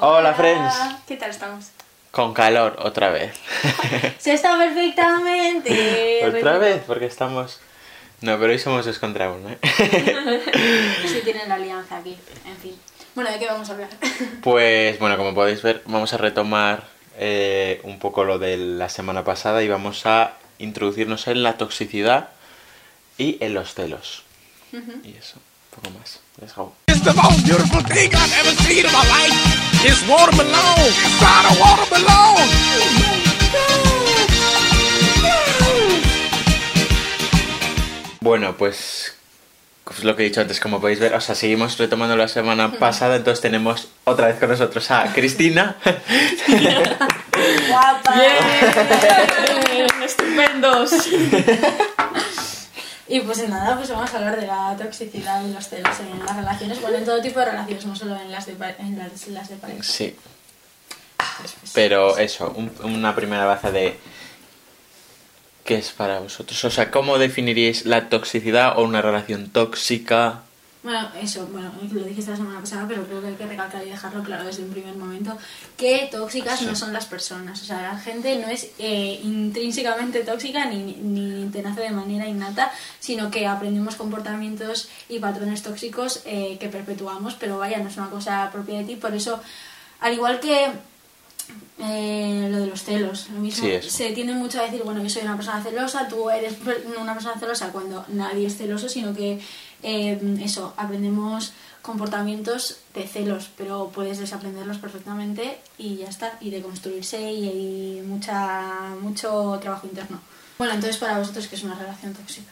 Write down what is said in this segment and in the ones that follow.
Hola, friends. ¿Qué tal estamos? Con calor, otra vez. Se está perfectamente. ¿Otra vez? Porque estamos... No, pero hoy somos dos contra uno, ¿eh? Sí, tienen la alianza aquí. En fin. Bueno, ¿de qué vamos a hablar? Pues bueno, como podéis ver, vamos a retomar eh, un poco lo de la semana pasada y vamos a introducirnos en la toxicidad y en los celos. Y eso, un poco más. Let's go. It's the most beautiful thing I've ever seen in my life. It's watermelon. Inside a watermelon. Bueno, pues, pues lo que he dicho antes, como podéis ver, o sea, seguimos retomando la semana pasada, entonces tenemos otra vez con nosotros a Cristina. ¡Guapa! ¡Bien! ¡Estupendos! Y pues nada, pues vamos a hablar de la toxicidad y los celos en las relaciones, bueno, en todo tipo de relaciones, no solo en las de, en las, las de pareja. Sí. Pero eso, un- una primera base de qué es para vosotros. O sea, ¿cómo definiríais la toxicidad o una relación tóxica? Bueno, eso, bueno, lo dijiste la semana pasada, pero creo que hay que recalcar y dejarlo claro desde un primer momento, que tóxicas no son las personas. O sea, la gente no es eh, intrínsecamente tóxica ni, ni te nace de manera innata, sino que aprendemos comportamientos y patrones tóxicos eh, que perpetuamos, pero vaya, no es una cosa propia de ti. Por eso, al igual que eh, lo de los celos, lo mismo. Sí. Se tiende mucho a decir, bueno, yo soy una persona celosa, tú eres una persona celosa cuando nadie es celoso, sino que eh, eso, aprendemos comportamientos de celos, pero puedes desaprenderlos perfectamente y ya está, y deconstruirse y hay mucha, mucho trabajo interno. Bueno, entonces para vosotros, ¿qué es una relación tóxica?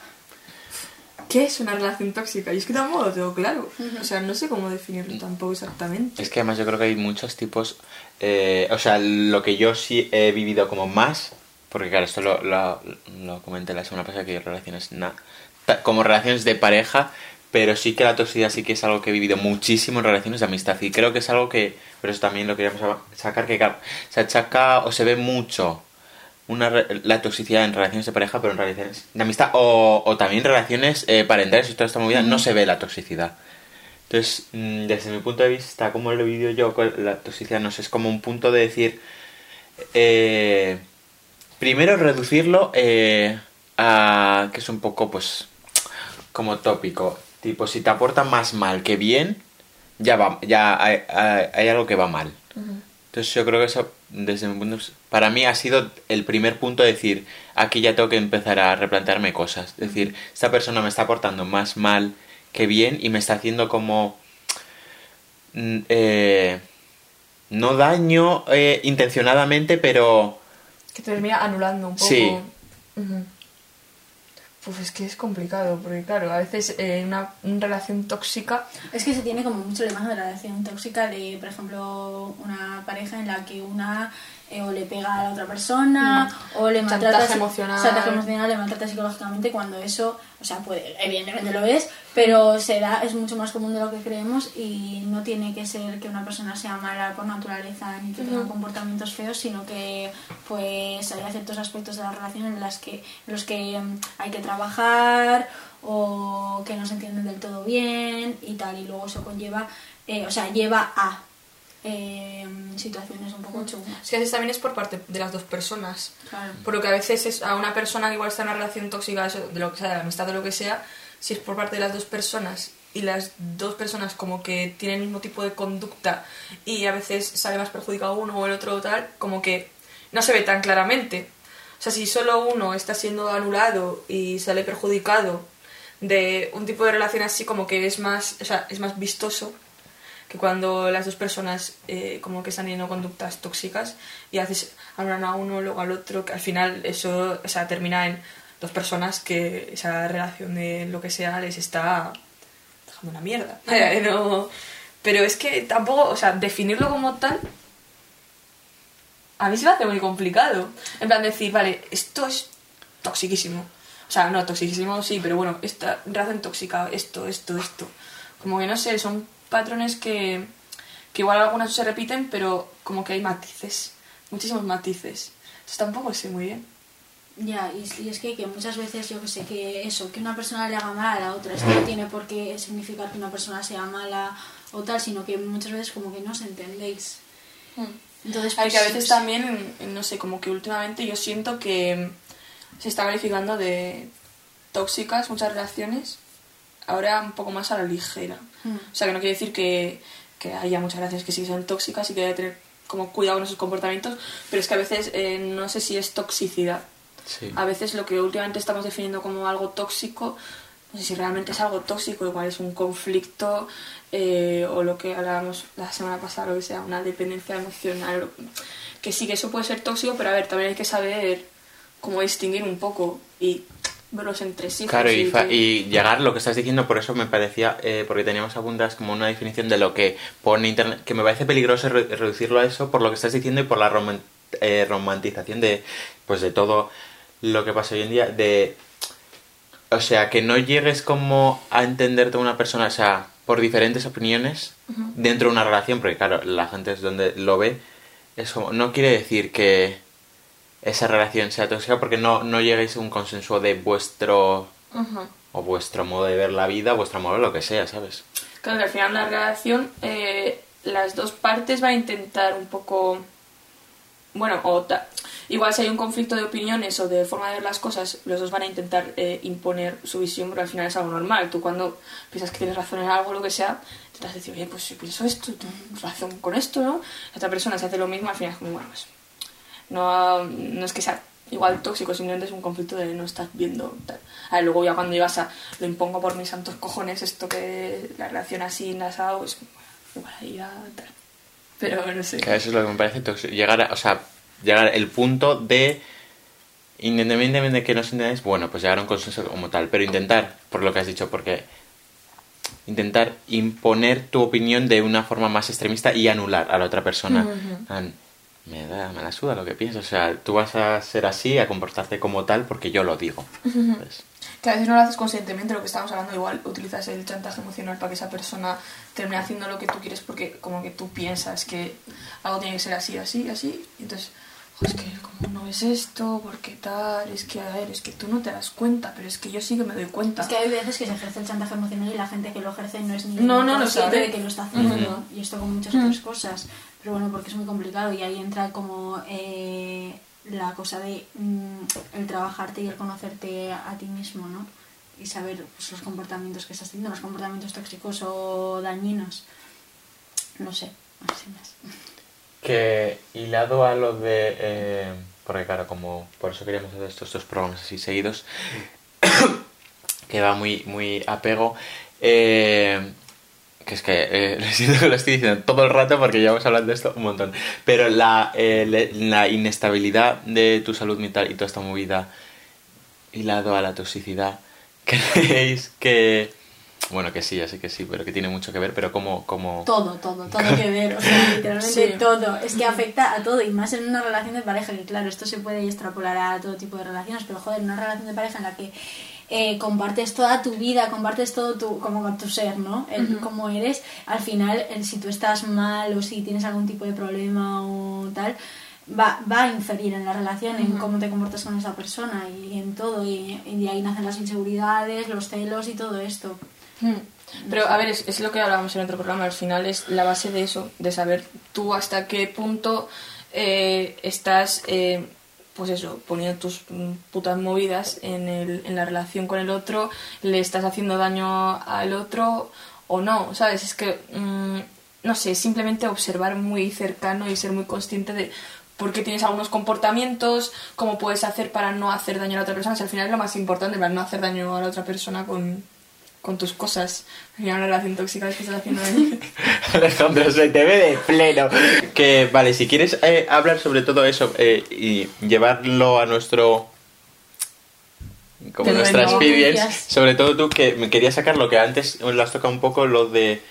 ¿Qué es una relación tóxica? Y es que tampoco lo tengo claro. O sea, no sé cómo definirlo tampoco exactamente. Es que además yo creo que hay muchos tipos. eh, o sea, lo que yo sí he vivido como más. Porque claro, esto lo, lo, lo comenté la semana pasada que relaciones na- ta- como relaciones de pareja, pero sí que la toxicidad sí que es algo que he vivido muchísimo en relaciones de amistad y creo que es algo que, pero eso también lo queríamos sacar que se achaca o se ve mucho una la toxicidad en relaciones de pareja, pero en relaciones de amistad o, o también relaciones eh, parentales y toda esta movida no se ve la toxicidad. Entonces, mm, desde mi punto de vista, como lo he vivido yo con la toxicidad, no sé, es como un punto de decir, eh, primero reducirlo eh, a, que es un poco, pues, como tópico, tipo, si te aporta más mal que bien, ya va, ya hay, hay- hay algo que va mal. Entonces yo creo que eso, desde mi punto de vista, para mí ha sido el primer punto de decir, aquí ya tengo que empezar a replantearme cosas. Es decir, esta persona me está aportando más mal que bien y me está haciendo como... mm, eh, no daño eh, intencionadamente, pero... Que te termina anulando un poco. Sí. Pues es que es complicado, porque claro, a veces eh, una, una relación tóxica Es que se tiene como mucho la imagen de la relación tóxica de, por ejemplo, una pareja en la que una eh, o le pega a la otra persona o le maltrata emocional. chantaje emocional, le maltrata psicológicamente cuando eso, o sea, puede, evidentemente lo es, pero se da, es mucho más común de lo que creemos y no tiene que ser que una persona sea mala por naturaleza ni que tenga comportamientos feos, sino que pues hay ciertos aspectos de la relación en las que en los que mm, hay que trabajar o que no se entienden del todo bien y tal y luego eso conlleva eh, o sea lleva a eh, situaciones un poco chungas que a veces también es por parte de las dos personas. Claro. Por lo que a veces es a una persona que igual está en una relación tóxica, de lo que sea, de la amistad o lo que sea, si es por parte de las dos personas y las dos personas como que tienen el mismo tipo de conducta y a veces sale más perjudicado uno o el otro o tal, como que no se ve tan claramente. O sea, si solo uno está siendo anulado y sale perjudicado de un tipo de relación así como que es más, o sea, es más vistoso que cuando las dos personas eh, como que están teniendo conductas tóxicas y haces hablan a uno luego al otro que al final eso o sea, termina en dos personas que esa relación de lo que sea les está dejando una mierda. No- pero es que tampoco o sea definirlo como tal a mí se me hace muy complicado. En plan decir vale esto es toxiquísimo. O sea no toxiquísimo sí pero bueno esta relación tóxica esto esto esto. Como que no sé son patrones que, que igual algunas se repiten, pero como que hay matices, muchísimos matices. Entonces tampoco sé muy bien. Ya, y, y es que, que muchas veces yo que sé que eso, que una persona le haga mal a la otra, esto no tiene por qué significar que una persona sea mala o tal, sino que muchas veces como que no os entendéis. Entonces, Hay pues, que a veces pues, también, no sé, como que últimamente yo siento que se está calificando de tóxicas muchas relaciones, ahora un poco más a la ligera. Mm. O sea, que no quiere decir que, que haya muchas relaciones que sí sean tóxicas y que hay que tener como cuidado con esos comportamientos, pero es que a veces eh, no sé si es toxicidad. Sí. A veces lo que últimamente estamos definiendo como algo tóxico, no sé si realmente es algo tóxico, igual es un conflicto eh, o lo que hablábamos la semana pasada, lo que sea, una dependencia emocional. Que sí, que eso puede ser tóxico, pero a ver, también hay que saber cómo distinguir un poco y verlos entre sí. Claro, y, que- y llegar, lo que estás diciendo, por eso me parecía, eh, porque teníamos apuntadas como una definición de lo que pone Internet, que me parece peligroso re- reducirlo a eso por lo que estás diciendo y por la eh, romantización de, pues de todo lo que pasa hoy en día, de, o sea, que no llegues como a entenderte a una persona, o sea, por diferentes opiniones dentro de una relación, porque claro, la gente es donde lo ve, es como, no quiere decir que esa relación sea tóxica porque no, no lleguéis a un consenso de vuestro Ujú. o vuestro modo de ver la vida, vuestro modo de lo que sea, ¿sabes? Claro que al final una relación, eh, las dos partes van a intentar un poco, bueno, o ta- igual si hay un conflicto de opiniones o de forma de ver las cosas, los dos van a intentar eh, imponer su visión, pero al final es algo normal. Tú cuando piensas que tienes razón en algo, lo que sea, intentas decir, oye, pues yo pienso esto, tienes razón con esto, ¿no? La otra persona se hace lo mismo, al final es como, bueno, pues no, no es que sea igual tóxico, simplemente es un conflicto de no estás viendo tal. A ver, luego ya cuando llegas a lo impongo por mis santos cojones, esto que la relación así enlazado, es como, bueno, igual ahí ya tal. Pero no sé. Eso es lo que me parece tóxico. Llegar a, o sea, llegar el punto de, independientemente de que no os entendáis, bueno, pues llegar a un consenso como tal, pero intentar, por lo que has dicho, porque intentar imponer tu opinión de una forma más extremista y anular a la otra persona. Ah, Me da, me la suda lo que piensas. O sea, tú vas a ser así, a comportarte como tal porque yo lo digo. Que a veces no lo haces conscientemente, lo que estamos hablando, igual utilizas el chantaje emocional para que esa persona termine haciendo lo que tú quieres porque como que tú piensas que algo tiene que ser así, así, así. Entonces, "Jo, es que como no ves esto, ¿por qué tal? Es que, a ver, es que tú no te das cuenta, pero es que yo sí que me doy cuenta. Es que hay veces que se ejerce el chantaje emocional y la gente que lo ejerce no es ni No, no lo consciente sabe. de que lo está haciendo. Y esto con muchas otras cosas. Pero bueno, porque es muy complicado y ahí entra como eh, la cosa de mm, el trabajarte y el conocerte a ti mismo, ¿no? Y saber pues, los comportamientos que estás teniendo, los comportamientos tóxicos o dañinos. No sé, así más. Que hilado a lo de... eh, porque claro, como por eso queríamos hacer estos dos programas así seguidos, que va muy, muy apego, eh, que es que eh, lo estoy diciendo todo el rato porque llevamos hablando de esto un montón, pero la, eh, la inestabilidad de tu salud mental y toda esta movida hilado a la toxicidad, ¿creéis que... Bueno, que sí, ya sé que sí, pero que tiene mucho que ver, pero como... como... Todo, todo, todo que ver, o sea, literalmente Sí. todo. Es que afecta a todo y más en una relación de pareja, que claro, esto se puede extrapolar a todo tipo de relaciones, pero joder, una relación de pareja en la que eh, compartes toda tu vida, compartes todo tu, como con tu ser, ¿no? El, Cómo eres, al final, el, si tú estás mal o si tienes algún tipo de problema o tal, va, va a inferir en la relación, en cómo te comportas con esa persona y en todo, y, y de ahí nacen las inseguridades, los celos y todo esto. Hmm. Pero a ver, es, lo que hablábamos en otro programa, al final es la base de eso, de saber tú hasta qué punto eh, estás, eh, pues eso, poniendo tus mm, putas movidas en, el, en la relación con el otro, le estás haciendo daño al otro o no, ¿sabes? Es que, mm, no sé, simplemente observar muy cercano y ser muy consciente de por qué tienes algunos comportamientos, cómo puedes hacer para no hacer daño a la otra persona. Al final es lo más importante, para no hacer daño a la otra persona con, con tus cosas. Mira una relación tóxica que estás haciendo ahí. Alejandro, se te ve de pleno. Que, vale, si quieres eh, hablar sobre todo eso eh, y llevarlo a nuestro. como Te nuestra noticias. sobre todo tú que me quería sacar lo que antes lo has tocado un poco, lo de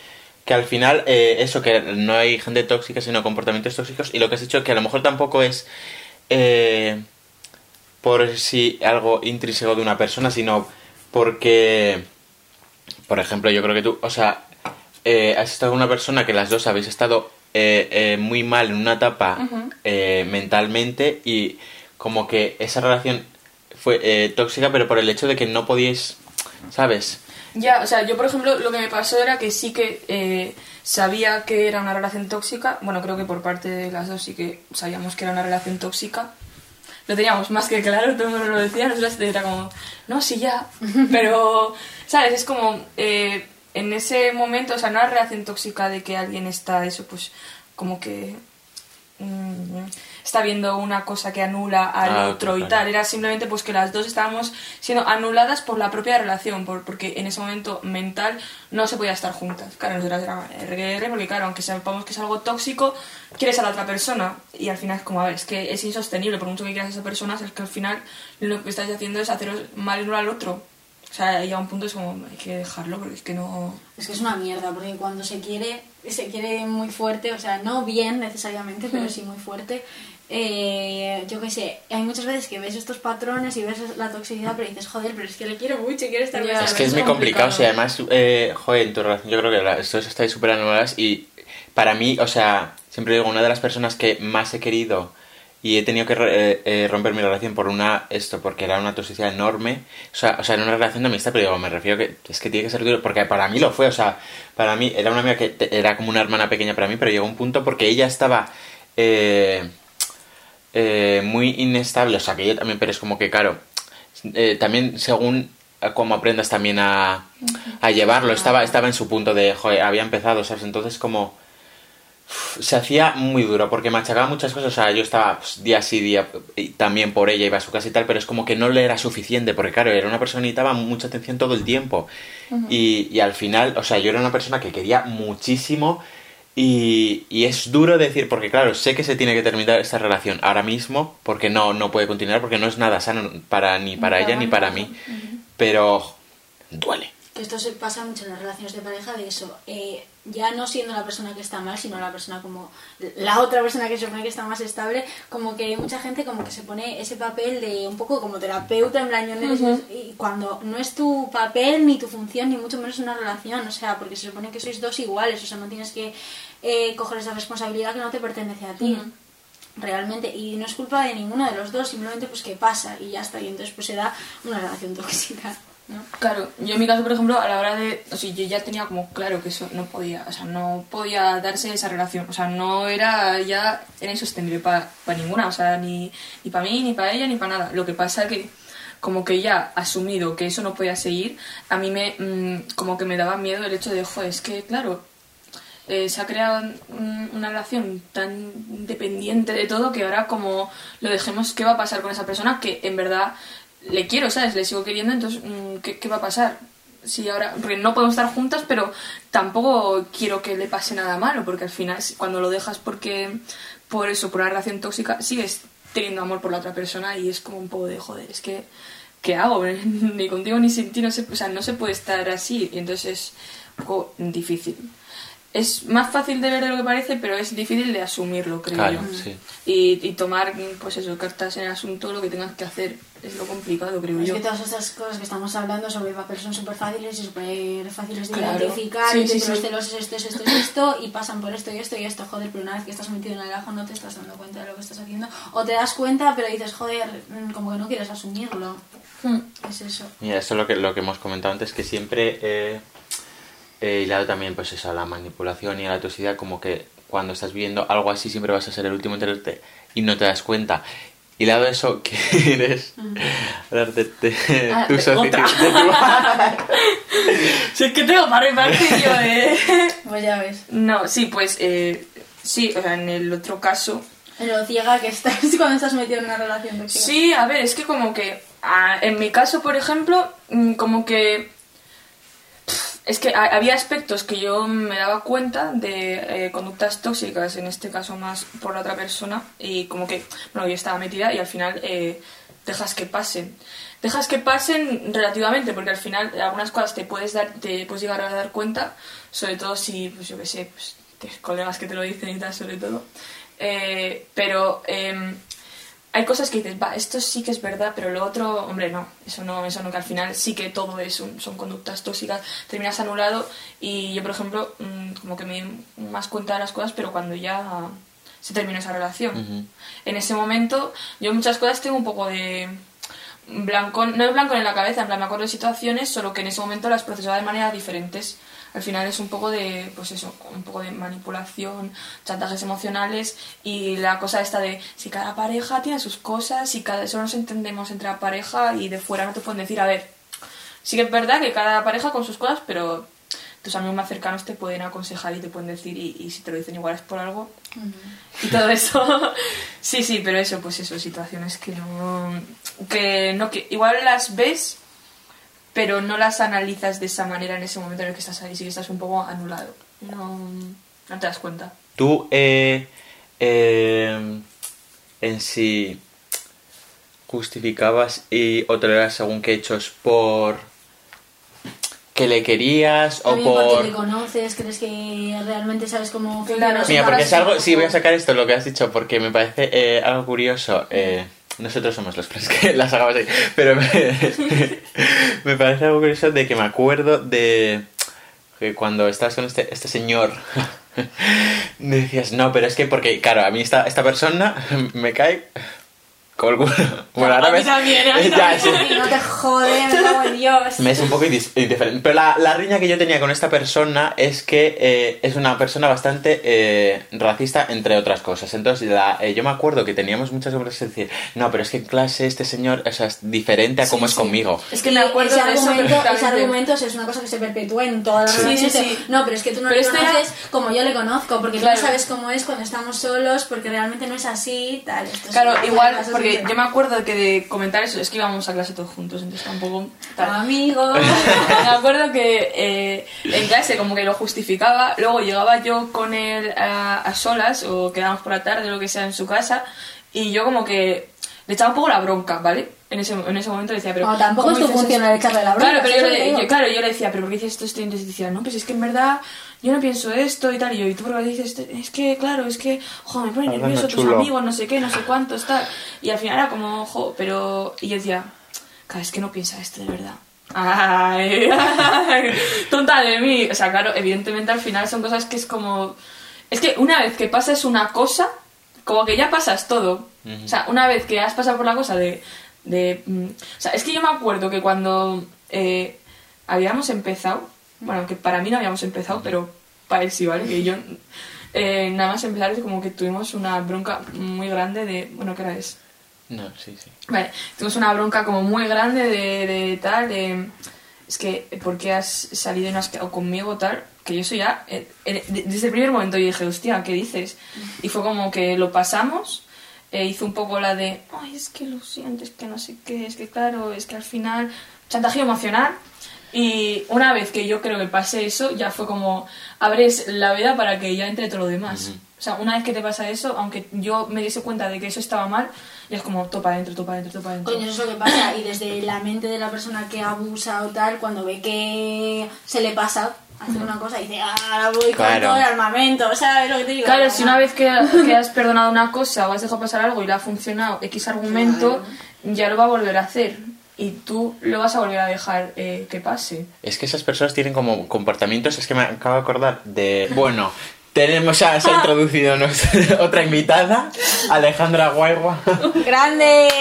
que al final eh, eso, que no hay gente tóxica, sino comportamientos tóxicos, y lo que has dicho que a lo mejor tampoco es eh, por si algo intrínseco de una persona, sino porque, por ejemplo, yo creo que tú, o sea, eh, has estado una persona que las dos habéis estado eh, eh, muy mal en una etapa eh, mentalmente y como que esa relación fue eh, tóxica, pero por el hecho de que no podíais ¿sabes? Ya, o sea, yo por ejemplo lo que me pasó era que sí que eh, sabía que era una relación tóxica. Bueno, creo que por parte de las dos sí que sabíamos que era una relación tóxica. Lo teníamos más que claro, todo el mundo lo decía, nosotros era como, no, sí, ya. Pero, ¿sabes? Es como, eh, en ese momento, o sea, no era relación tóxica de que alguien está, eso, pues, como que mm, está viendo una cosa que anula al Ah, otro y tal. Era simplemente pues que las dos estábamos siendo anuladas por la propia relación, por, porque en ese momento mental no se podía estar juntas. Claro, nosotras era RGR, porque claro, aunque sepamos que es algo tóxico, quieres a la otra persona. Y al final es como, a ver, es que es insostenible, por mucho que quieras a esa persona, es que al final lo que estás haciendo es haceros mal el uno al otro. O sea, llega un punto es como, hay que dejarlo, porque es que no... Es que es una mierda, porque cuando se quiere, se quiere muy fuerte, o sea, no bien necesariamente, pero sí muy fuerte. Eh, yo qué sé, hay muchas veces que ves estos patrones y ves la toxicidad, pero dices, joder, pero es que le quiero mucho y quiero estar con Ya, esa Es que es persona". muy complicado, complicado. o sea, además, eh, joder, en tu relación yo creo que la- estos estáis súper anuladas y para mí, o sea, siempre digo, una de las personas que más he querido y he tenido que eh, eh, romper mi relación por una, esto, porque era una toxicidad enorme, o sea, o sea, en una relación de amistad, pero digo, me refiero que es que tiene que ser duro, porque para mí lo fue, o sea, para mí era una amiga que te- era como una hermana pequeña para mí, pero llegó un punto porque ella estaba... Eh, eh, muy inestable, o sea que yo también, pero es como que, claro, eh, también según cómo aprendas también a, a llevarlo, estaba, estaba en su punto de, joder, había empezado, ¿sabes? Entonces como se hacía muy duro porque machacaba muchas cosas, o sea, yo estaba pues, día sí, día y también por ella iba a su casa y tal, pero es como que no le era suficiente porque, claro, era una persona que necesitaba mucha atención todo el tiempo. Y, y al final, o sea, yo era una persona que quería muchísimo y, y es duro decir, porque claro, sé que se tiene que terminar esta relación ahora mismo, porque no, no puede continuar, porque no es nada sano para, ni para ella ni para mí. Pero duele. Que esto se pasa mucho en las relaciones de pareja de eso, eh, ya no siendo la persona que está mal, sino la persona como la otra persona que se supone que está más estable, como que mucha gente como que se pone ese papel de un poco como terapeuta en plan, no eres- y cuando no es tu papel ni tu función ni mucho menos una relación, o sea, porque se supone que sois dos iguales, o sea, no tienes que eh, coger esa responsabilidad que no te pertenece a ti. realmente y no es culpa de ninguno de los dos simplemente pues que pasa y ya está y entonces pues se da una relación tóxica Claro, yo en mi caso, por ejemplo, a la hora de... O sea, yo ya tenía como claro que eso no podía, o sea, no podía darse esa relación. O sea, no era ya, era insostenible para ninguna, o sea, ni, ni para mí, ni para ella, ni para nada. Lo que pasa que como que ya asumido que eso no podía seguir, a mí me mm, como que me daba miedo el hecho de, joder, es que claro, eh, se ha creado un- una relación tan dependiente de todo que ahora como lo dejemos, ¿qué va a pasar con esa persona que en verdad le quiero, ¿sabes? Le sigo queriendo, entonces, mm, ¿qué, qué va a pasar? Si ahora, porque no podemos estar juntas, pero tampoco quiero que le pase nada malo, porque al final cuando lo dejas porque por eso, por una relación tóxica, sigues teniendo amor por la otra persona y es como un poco de joder, es que ¿qué hago? ni contigo ni sin ti, no se, o sea, no se puede estar así y entonces es un poco difícil. Es más fácil de ver de lo que parece, pero es difícil de asumirlo, creo Claro, yo. sí. Y, y tomar, pues eso, cartas en el asunto, lo que tengas que hacer. Es lo complicado, creo Es yo. que todas estas cosas que estamos hablando sobre el papel son súper fáciles y súper fáciles de Claro. identificar. Sí, y sí, los celos es esto, es esto, es esto, y pasan por esto y esto y esto. Joder, pero una vez que estás metido en el ajo no te estás dando cuenta de lo que estás haciendo. O te das cuenta, pero dices, joder, mm, como que no quieres asumirlo. Hmm. Es eso. Mira, esto es lo que, lo que hemos comentado antes, que siempre eh, he hilado también pues eso, a la manipulación y a la toxicidad, como que cuando estás viendo algo así siempre vas a ser el último en enterarte y no te das cuenta. Hilado eso, que eres hablar de, de Ah, tu de tu- Si es que tengo para repartir yo, eh. Pues ya ves. No, sí, pues eh, sí, o sea, en el otro caso. Lo ciega que estás cuando estás metido en una relación tóxica. Sí, a ver, es que como que. ah, en mi caso, por ejemplo, mm, como que. Es que ha- había aspectos que yo me daba cuenta de eh, conductas tóxicas, en este caso más por la otra persona, y como que, bueno, yo estaba metida y al final eh, dejas que pasen. Dejas que pasen relativamente, porque al final algunas cosas te puedes dar, te puedes llegar a dar cuenta, sobre todo si, pues yo qué sé, pues, colegas que te lo dicen y tal, sobre todo. Eh, pero em, hay cosas que dices, va, esto sí que es verdad, pero lo otro, hombre, no, eso no, eso no, que al final sí que todo es un- son conductas tóxicas, terminas anulado y yo, por ejemplo, mm, como que me di más cuenta de las cosas, pero cuando ya se terminó esa relación. Ujú. En ese momento, yo muchas cosas tengo un poco de blanco, no es blanco en la cabeza, en plan me acuerdo de situaciones, solo que en ese momento las procesaba de maneras diferentes. Al final es un poco de, pues eso, un poco de manipulación, chantajes emocionales y la cosa esta de si cada pareja tiene sus cosas y cada eso nos entendemos entre la pareja y de fuera no te pueden decir, a ver, sí que es verdad que cada pareja con sus cosas, pero tus amigos más cercanos te pueden aconsejar y te pueden decir y, y si te lo dicen igual es por algo. Y todo eso sí sí pero eso pues eso situaciones que no que no que igual las ves pero no las analizas de esa manera en ese momento en el que estás ahí sí que estás un poco anulado no no te das cuenta Tú, eh, eh, en sí, justificabas y o tolerabas según qué hechos por que le querías o También porque por... le conoces, crees que realmente sabes cómo Claro. Mira, porque es algo... Sí, voy a sacar esto, lo que has dicho, porque me parece eh, algo curioso. eh, nosotros somos los que las hagamos ahí. Pero me, parece algo curioso de que me acuerdo de que cuando estabas con este, este señor me decías, no, pero es que porque, claro, a mí esta, esta persona me cae culo. Bueno, ahora a mí ves... también, a mí Ya, sí. Y no te jode, me cago en Dios. Me es un poco indis- indiferente. Pero la, la riña que yo tenía con esta persona es que eh, es una persona bastante eh, racista, entre otras cosas. Entonces, la- eh, yo me acuerdo que teníamos muchas conversaciones de decir, no, pero es que en clase este señor o sea, es diferente a cómo es conmigo. es que me acuerdo ese de eso argumento, ese perfectamente. argumento es una cosa que se perpetúa en todas las Sí, relaciones. sí, sí. No, pero es que tú no Pero le era- conoces como yo le conozco, porque Claro. tú no sabes cómo es cuando estamos solos, porque realmente no es así, tal. Esto es- Claro, igual, porque yo me acuerdo que de comentar eso, es que íbamos a clase todos juntos, entonces tampoco... tal. Amigo. me acuerdo que eh, en clase como que lo justificaba, luego llegaba yo con él a, a solas o quedábamos por la tarde o lo que sea en su casa y yo como que le echaba un poco la bronca, ¿vale? En ese, en ese momento le decía, pero... No, tampoco ¿cómo es tu función echarle la bronca, Claro, pero yo le, digo. yo- claro, yo le decía, pero ¿por qué dices esto? esto? Y entonces decía, no, pues es que en verdad yo no pienso esto y tal. Y yo, ¿y tú por qué dices esto? Es que, claro, es que, jo, me pone Hablando nervioso tus amigos, no sé qué, no sé cuántos, tal. Y al final era como, jo, pero... Y yo decía, claro, es que no piensa esto de verdad. Ay, ay, tonta de mí. O sea, claro, evidentemente al final son cosas que es como... Es que una vez que pasas una cosa, como que ya pasas todo. O sea, una vez que has pasado por la cosa de... de mm, o sea, es que yo me acuerdo que cuando eh, habíamos empezado, bueno, que para mí no habíamos empezado, pero para él sí, ¿vale? Que yo... eh, nada más empezar es como que tuvimos una bronca muy grande de... Bueno, ¿qué era eso? No, sí, sí. Vale, tuvimos una bronca como muy grande de, de tal, de... Es que, ¿por qué has salido y no has quedado conmigo, tal? Que yo eso ya, eh, eh, de- desde el primer momento yo dije, hostia, ¿qué dices? Y fue como que lo pasamos, eh, hizo un poco la de, ay, es que lo siento, es que no sé qué, es que claro, es que al final, chantaje emocional. Y una vez que yo creo que pasé eso, ya fue como, abres la veda para que ya entre todo lo demás. O sea, una vez que te pasa eso, aunque yo me diese cuenta de que eso estaba mal, ya es como topa adentro, topa adentro, topa adentro. Coño, eso es lo que pasa. Y desde la mente de la persona que abusa o tal, cuando ve que se le pasa hacer una cosa, dice, ah, ahora voy con Claro. todo el armamento, ¿sabes lo que te digo? Claro, si una vez que, que has perdonado una cosa o has dejado pasar algo y le ha funcionado X argumento, ya lo va a volver a hacer. Y tú lo vas a volver a dejar eh, que pase. Es que esas personas tienen como comportamientos, es que me acabo de acordar de... Bueno, tenemos ya, se ha introducido nuestra otra invitada, Alejandra Guaigua. ¡Grande!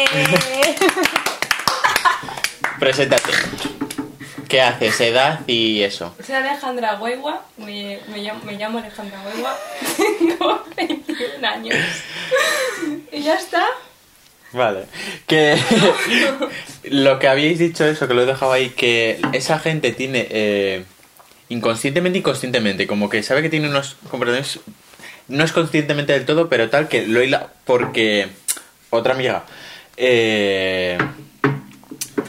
Preséntate. ¿Qué haces? Edad y eso. Soy Alejandra Huegua, me, me llamo, me llamo Alejandra Huegua, tengo 21 años. Y ya está. Vale. Que lo que habíais dicho eso, que lo he dejado ahí, que esa gente tiene eh, inconscientemente, inconscientemente, como que sabe que tiene unos comportamientos, no es conscientemente del todo, pero tal que lo hila porque otra amiga, eh,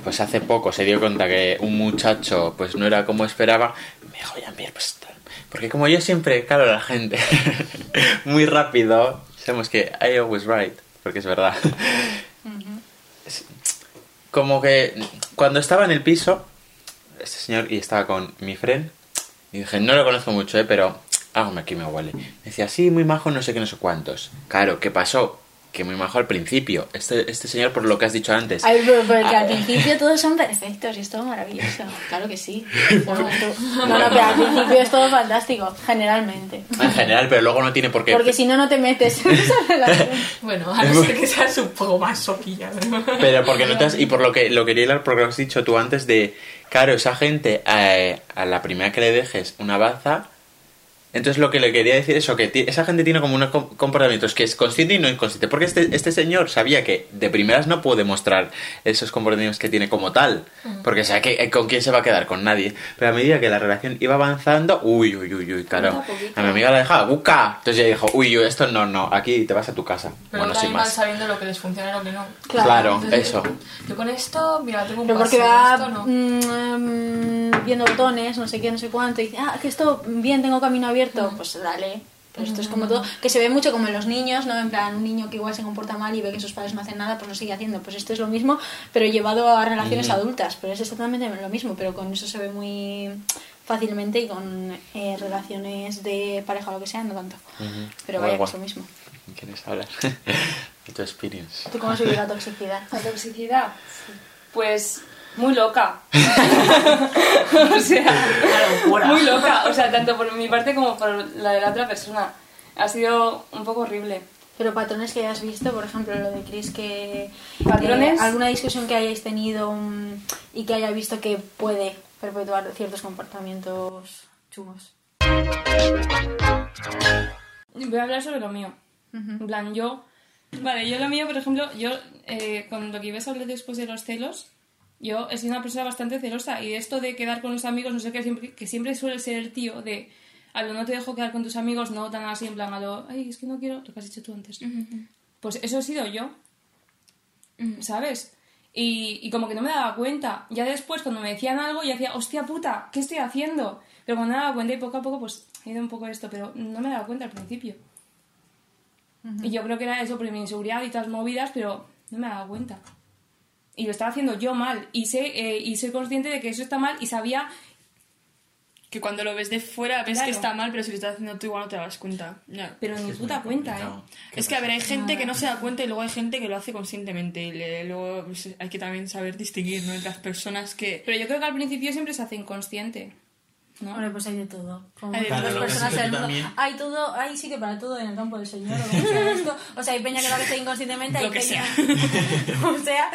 pues hace poco se dio cuenta que un muchacho pues no era como esperaba, me dijo, ya, pues tal. Porque como yo siempre, claro, la gente, muy rápido, sabemos que I always right, porque es verdad. Como que cuando estaba en el piso, este señor y estaba con mi friend, y dije, no lo conozco mucho, ¿eh? pero algo aquí me huele. Me decía, sí, muy majo, no sé qué, no sé cuántos. Claro, ¿qué pasó? Que muy majo al principio. Este, este señor, por lo que has dicho antes. Ay, pero porque Ah. al principio todos son perfectos y es todo maravilloso. Claro que sí. No, no, pero al principio es todo fantástico, generalmente. En general, pero luego no tiene por qué. Porque si no, no te metes en esa relación. Bueno, a no ser que seas un poco más soquilla. ¿no? Pero porque no te has- Y por lo que lo quería hablar, porque lo has dicho tú antes de. Claro, esa gente, eh, a la primera que le dejes una baza. Entonces lo que le quería decir es que esa gente tiene como unos com- comportamientos que es consciente y no inconsciente. Porque este, este señor sabía que de primeras no puede mostrar esos comportamientos que tiene como tal. Porque sabe que eh, con quién se va a quedar, con nadie. Pero a medida que la relación iba avanzando, uy, uy, uy, uy, claro. A mi amiga la dejaba, ¡buca! Entonces ella dijo, uy, uy, esto no, no, aquí te vas a tu casa. Pero bueno, sin más. sabiendo lo que les funciona y lo que no. Claro, Entonces, eso. Yo con esto, mira, tengo un Pero porque va esto no. mm, mm, viendo botones, no sé qué, no sé cuánto, y dice, ah, que esto bien, tengo camino abierto, pues dale. Pero esto es como todo, que se ve mucho como en los niños, ¿no? En plan, un niño que igual se comporta mal y ve que sus padres no hacen nada, pues lo sigue haciendo. Pues esto es lo mismo, pero llevado a relaciones adultas. Pero es exactamente lo mismo, pero con eso se ve muy fácilmente y con eh, relaciones de pareja o lo que sea, no tanto. Pero vaya que es lo mismo. ¿Quieres hablar? de tu experience. ¿Tú cómo has vivido la toxicidad? La toxicidad, pues muy loca. o sea, muy loca. O sea, tanto por mi parte como por la de la otra persona. Ha sido un poco horrible. Pero patrones que hayas visto, por ejemplo, lo de Chris, que... ¿Patrones? eh, alguna discusión que hayáis tenido mm, y que haya visto que puede perpetuar ciertos comportamientos chungos. Voy a hablar sobre lo mío. En plan, yo... Vale, yo lo mío, por ejemplo, yo eh, con lo que ibas a hablar después de los celos, yo he sido una persona bastante celosa y esto de quedar con los amigos, no sé qué, siempre, que siempre suele ser el tío de a lo no te dejo quedar con tus amigos, no tan así, en plan, a lo, ay, es que no quiero, lo que has dicho tú antes. Pues eso he sido yo, ¿sabes? Y, y como que no me daba cuenta. Ya después, cuando me decían algo, yo decía, hostia puta, ¿qué estoy haciendo? Pero cuando me daba cuenta y poco a poco, pues he ido un poco esto, pero no me daba cuenta al principio. Y yo creo que era eso por mi inseguridad y todas movidas, pero no me daba cuenta. Y lo estaba haciendo yo mal. Y, sé, eh, y soy consciente de que eso está mal y sabía Que cuando lo ves de fuera ves Claro. que está mal, pero si lo estás haciendo tú igual no te das cuenta. Ya. Pero ni puta cuenta, ¿eh? Es que, a ver, hay gente que no se da cuenta y luego hay gente que lo hace conscientemente. Y le- luego pues, hay que también saber distinguir ¿no? entre las personas que... Pero yo creo que al principio siempre se hace inconsciente. ¿No? Hombre, pues hay de todo. Como Hay de personas Claro, en el lo que mundo. Hay todo, hay sí que para todo en el campo del Señor. O, sea o sea, hay peña que lo hace inconscientemente, hay Lo que peña. o sea,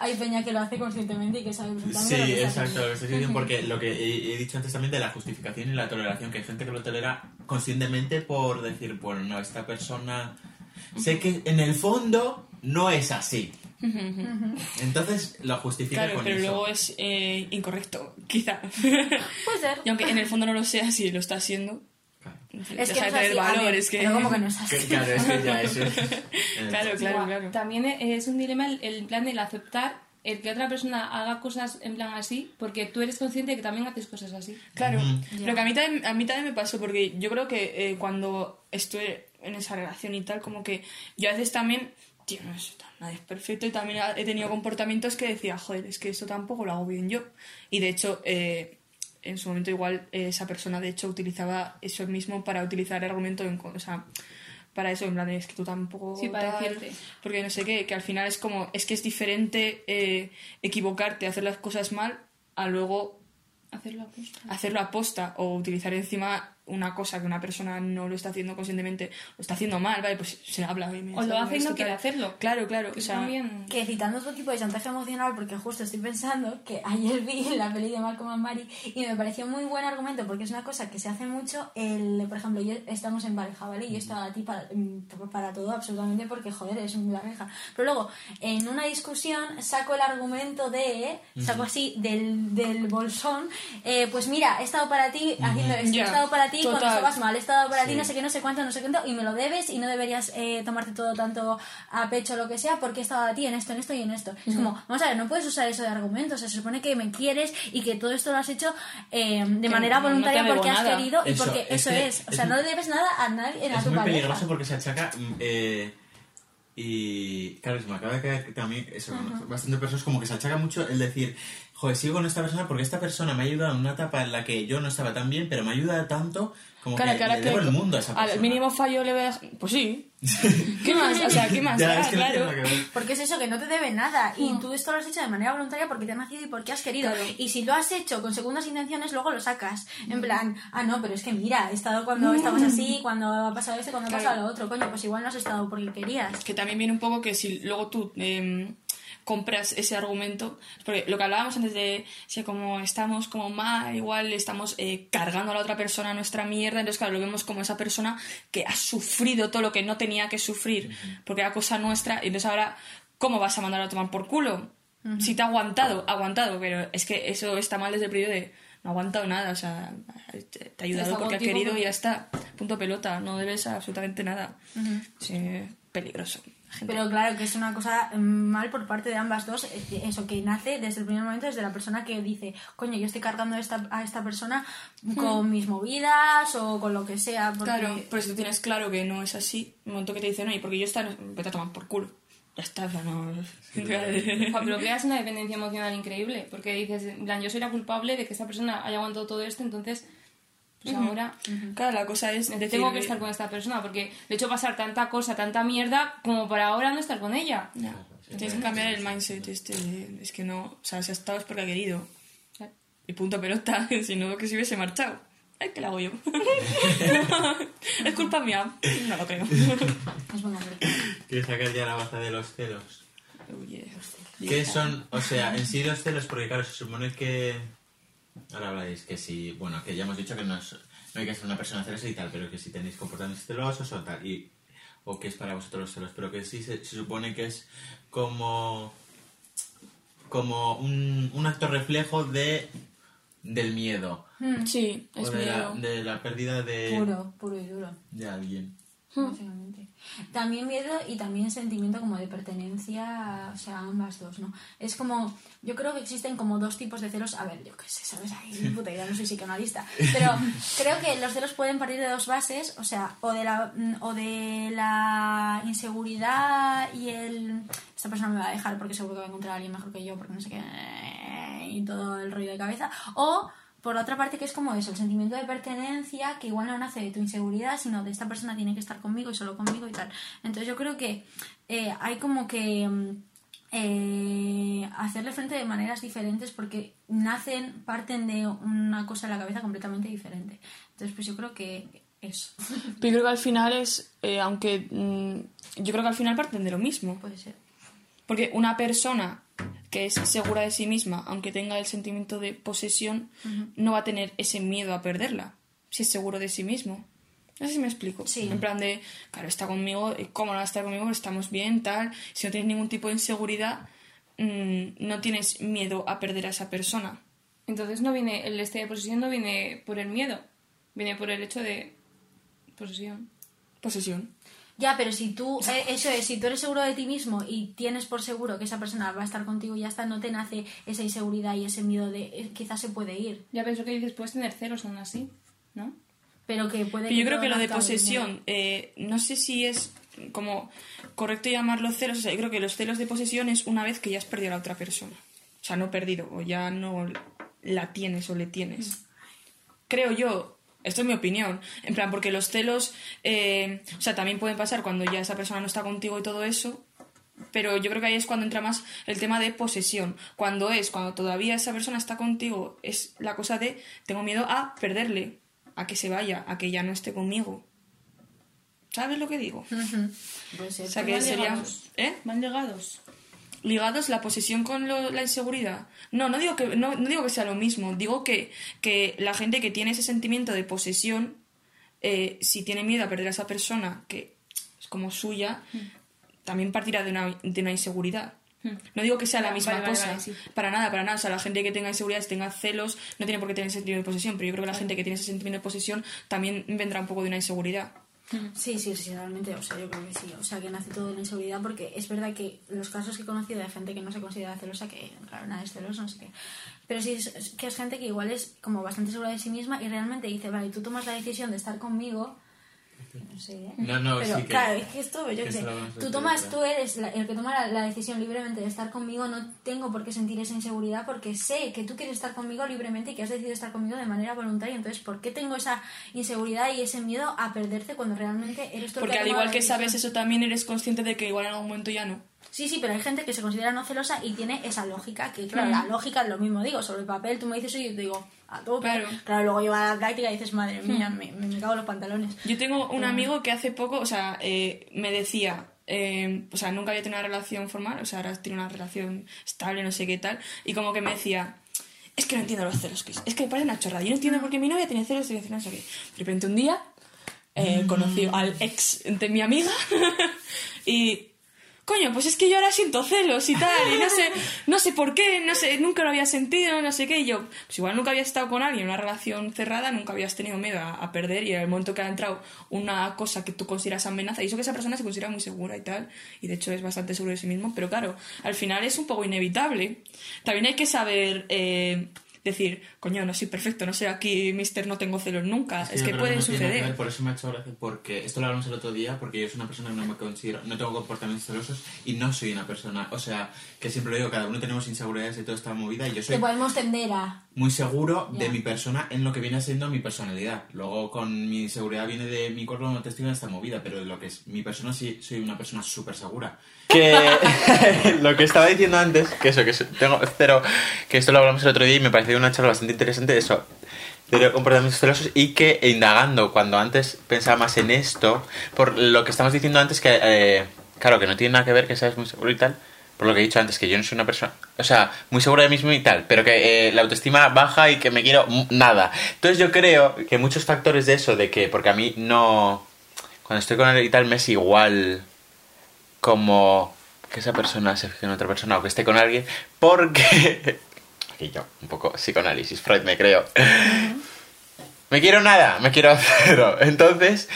hay peña que lo hace conscientemente y que sabe perfectamente Sí, lo que exacto, lo que estoy diciendo, porque lo que he, he dicho antes también de la justificación y la toleración, que hay gente que lo tolera conscientemente por decir, bueno, no, esta persona... Sé que en el fondo no es así. Entonces lo justifica Claro, con pero eso. luego es eh, incorrecto, quizá. Puede ser. y aunque en el fondo no lo sea, si lo está haciendo, Es que no es así, valor. ver, es que... pero como que no es así. Claro, es que ya eso... Claro, claro, Igual, claro. También es un dilema el, el plan del aceptar el que otra persona haga cosas en plan así, porque tú eres consciente de que también haces cosas así. Claro, lo que a mí, también, a mí también me pasó, porque yo creo que eh, cuando estuve en esa relación y tal, como que yo a veces también, tío, no es, nadie es perfecto y también he tenido comportamientos que decía, joder, es que esto tampoco lo hago bien yo. Y de hecho, eh, en su momento igual eh, esa persona de hecho utilizaba eso mismo para utilizar el argumento, en, co- o sea, para eso, en plan, es que tú tampoco... Sí, para tal", decirte. Porque no sé qué, que al final es como, es que es diferente eh, equivocarte, hacer las cosas mal, a luego Hacerlo a posta. hacerlo aposta o utilizar encima una cosa que una persona no lo está haciendo conscientemente, lo está haciendo mal, vale, pues se habla. "Oye, mira, O lo hace y no quiere tal". hacerlo. Claro, claro. Que o sea, también... Que citando otro tipo de chantaje emocional, porque justo estoy pensando que ayer vi la peli de Malcolm and Mary y me pareció muy buen argumento porque es una cosa que se hace mucho. El, por ejemplo, yo estamos en pareja, ¿vale? Y yo estaba a ti para, mm, para todo, absolutamente, porque joder, es mi pareja. Pero luego, en una discusión, saco el argumento de, saco así del, del bolsón, eh, pues mira, he estado para ti haciendo esto, he estado para ti cuando total. estabas mal, he estado para ti no sé qué, no sé cuánto, no sé cuánto, y me lo debes y no deberías eh, tomarte todo tanto a pecho o lo que sea porque he estado a ti en esto, en esto y en esto. Es como, vamos a ver, no puedes usar eso de argumento, o sea, se supone que me quieres y que todo esto lo has hecho eh, de manera no voluntaria porque has nada. querido y Eso, porque es eso que es. O sea, no le debes nada a nadie, a Es tu muy pareja. peligroso porque se achaca. mm, eh, y claro, se me acaba de caer también eso, bastante personas como que se achaca mucho el decir, joder, sigo con esta persona porque esta persona me ha ayudado en una etapa en la que yo no estaba tan bien, pero me ayuda tanto como Claro, que que ahora le que debo el mundo a esa persona. al mínimo fallo le voy a Pues sí. ¿Qué más? O sea, ¿qué más? Ya, Ah, es que claro. que. Porque es eso, que no te debe nada. Y tú esto lo has hecho de manera voluntaria porque te ha nacido y porque has querido. Claro. Y si lo has hecho con segundas intenciones, luego lo sacas. En plan, ah, no, pero es que mira, he estado cuando estabas así, cuando ha pasado esto, cuando ha Claro. pasado lo otro. Coño, pues igual no has estado porque querías. Que también viene un poco que si luego tú em, compras ese argumento, porque lo que hablábamos antes de si como estamos como mal, igual estamos eh, cargando a la otra persona nuestra mierda, entonces claro, lo vemos como esa persona que ha sufrido todo lo que no tenía que sufrir, porque era cosa nuestra, y entonces ahora, ¿cómo vas a mandar a tomar por culo? Si te ha aguantado, aguantado, pero es que eso está mal desde el periodo de no ha aguantado nada, o sea, te, te ha ayudado porque ha querido y ya está, punto pelota, no debes absolutamente nada. Sí, peligroso. Gente. Pero claro que es una cosa mm, mal por parte de ambas dos, eh, eso que nace desde el primer momento, desde la persona que dice, coño, yo estoy cargando a esta, a esta persona con mis movidas o con lo que sea. Porque... Claro, pero si tú tienes claro que no es así, un momento que te dicen, oye, porque yo está, vete a tomar por culo. Ya está, no. Pero creas una dependencia emocional increíble, porque dices, en plan, yo soy la culpable de que esta persona haya aguantado todo esto, entonces, pues ahora Claro, la cosa es. decir, tengo que estar con esta persona, porque le he hecho pasar tanta cosa, tanta mierda, como para ahora no estar con ella. Ya. Tienes que cambiar el mindset este. de- Es que no. O sea, si ha estado es porque ha querido. Y punto pelota, si no, que se hubiese marchado. Ay, ¿qué le hago yo? es culpa mía. No lo creo. Es bueno, hombre. Quiero sacar ya la baza de los celos. Oye. ¿Qué son, o sea, en sí los celos? Porque claro, se supone que... Ahora habláis que si, bueno, que ya hemos dicho que no, es- no hay que ser una persona celosa y tal, pero que si tenéis comportamientos celosos o tal, y, o que es para vosotros los celos, pero que sí se, se supone que es como, como un, un acto reflejo de, del miedo, Sí, es o de la, miedo. de la pérdida de, Puro, puro y duro. de alguien. También miedo y también sentimiento como de pertenencia, o sea, ambas dos, ¿no? Es como, yo creo que existen como dos tipos de celos, a ver, yo qué sé, ¿sabes? Ay, ni puta idea, no soy psicoanalista, pero creo que los celos pueden partir de dos bases, o sea, o de la, mm, o de la inseguridad y el... Esta persona me va a dejar porque seguro que va a encontrar a alguien mejor que yo, porque no sé qué, y todo el rollo de cabeza, o por otra parte que es como eso, el sentimiento de pertenencia que igual no nace de tu inseguridad, sino de esta persona tiene que estar conmigo y solo conmigo y tal. Entonces yo creo que eh, hay como que mm, eh, hacerle frente de maneras diferentes porque nacen, parten de una cosa en la cabeza completamente diferente. Entonces pues yo creo que eso Pero yo creo que al final es. eh, aunque. mm, yo creo que al final parten de lo mismo. puede ser. Porque una persona que es segura de sí misma, aunque tenga el sentimiento de posesión, no va a tener ese miedo a perderla, si es seguro de sí mismo. No sé si me explico. Sí. En plan de, claro, está conmigo, ¿y ¿cómo no va a estar conmigo? Estamos bien, tal. Si no tienes ningún tipo de inseguridad, mm, no tienes miedo a perder a esa persona. Entonces no viene, el este de posesión no viene por el miedo, viene por el hecho de posesión. Posesión. Ya, pero si tú, eh, eso es, si tú eres seguro de ti mismo y tienes por seguro que esa persona va a estar contigo y ya está, no te nace esa inseguridad y ese miedo de eh, quizás se puede ir, Ya pienso que dices, puedes tener celos aún así, ¿no? pero que puede Pero yo creo que lo de posesión, eh, no sé si es como correcto llamarlo celos. O sea, yo creo que los celos de posesión es una vez que ya has perdido a la otra persona. O sea, no perdido, o ya no la tienes o le tienes. Creo yo, esto es mi opinión. En plan, porque los celos, eh, o sea, también pueden pasar cuando ya esa persona no está contigo y todo eso. Pero yo creo que ahí es cuando entra más el tema de posesión. Cuando es, cuando todavía esa persona está contigo, es la cosa de tengo miedo a perderle, a que se vaya, a que ya no esté conmigo. ¿Sabes lo que digo? Puede ser. O sea, Van que sería... ¿Eh? Van ligados. Ligados la posesión con lo- la inseguridad. No, no digo que, no, no digo que sea lo mismo. Digo que, que la gente que tiene ese sentimiento de posesión, eh, si tiene miedo a perder a esa persona que es como suya, también partirá de una, de una inseguridad. No digo que sea la Ah, misma vale, vale, cosa. vale, sí. Para nada, para nada. O sea, la gente que tenga inseguridad, tenga celos, no tiene por qué tener sentimiento de posesión. Pero yo creo que la gente que tiene ese sentimiento de posesión también vendrá un poco de una inseguridad. Sí, sí, sí, realmente, o sea, yo creo que sí, o sea, que nace todo de la inseguridad porque es verdad que los casos que he conocido de gente que no se considera celosa, que claro, nada es celoso, no sé qué, pero sí es, que es gente que igual es como bastante segura de sí misma y realmente dice, vale, tú tomas la decisión de estar conmigo No sé, ¿eh? No, no, Pero sí que... claro, es que esto, yo que qué sé. Tú tomas, tú eres la- el que toma la, la decisión libremente de estar conmigo, no tengo por qué sentir esa inseguridad porque sé que tú quieres estar conmigo libremente y que has decidido estar conmigo de manera voluntaria. Entonces, ¿por qué tengo esa inseguridad y ese miedo a perderte cuando realmente eres tú el Porque que al igual que sabes eso también eres consciente de que igual en algún momento ya no. Sí, sí, pero hay gente que se considera no celosa y tiene esa lógica, que claro, la lógica es lo mismo, digo, sobre el papel tú me dices eso y yo te digo, a tope. Claro. luego lleva a la práctica y dices, madre mía, me, me, cago en los pantalones. Yo tengo un amigo que hace poco, o sea, eh, me decía, eh, o sea, nunca había tenido una relación formal, o sea, ahora tiene una relación estable, no sé qué tal, y como que me decía, es que no entiendo los celos, Chris, es que me parece una chorrada, yo no entiendo por qué mi novia tiene celos y no sé qué. De repente un día eh, conocí al ex de mi amiga y... Coño, pues es que yo ahora siento celos y tal, y no sé, no sé por qué, no sé, nunca lo había sentido, no sé qué, y yo, pues igual nunca habías estado con alguien en una relación cerrada, nunca habías tenido miedo a, a perder, y en el momento que ha entrado una cosa que tú consideras amenaza, y eso que esa persona se considera muy segura y tal, y de hecho es bastante seguro de sí mismo, pero claro, al final es un poco inevitable. También hay que saber eh, decir, coño, no soy perfecto, no sé, aquí, mister, no tengo celos nunca, es, que creo pueden no que suceder. por eso me ha hecho gracia, porque esto lo hablamos el otro día, porque yo soy una persona que no me considero, no tengo comportamientos celosos y no soy una persona, o sea, que siempre lo digo, cada uno tenemos inseguridades y toda esta movida y yo soy Te podemos tender a... muy seguro de Ya. mi persona en lo que viene siendo mi personalidad. Luego con mi seguridad viene de mi cuerpo, no te estoy en esta movida, pero de lo que es mi persona sí soy una persona súper segura. que lo que estaba diciendo antes, que eso, que eso- tengo cero, que esto lo hablamos el otro día y me pareció una charla bastante interesante, eso, de comportamientos celosos y que indagando, cuando antes pensaba más en esto, por lo que estamos diciendo antes, que, eh, claro, que no tiene nada que ver que seas muy seguro y tal, por lo que he dicho antes, que yo no soy una persona, o sea, muy segura de mí mismo y tal, pero que eh, la autoestima baja y que me quiero nada. Entonces yo creo que muchos factores de eso, de que, porque a mí no, cuando estoy con él y tal, me es igual como que esa persona se fije en otra persona o que esté con alguien, porque... Aquí yo, un poco psicoanálisis, Freud me creo. Me quiero nada, me quiero cero. Entonces,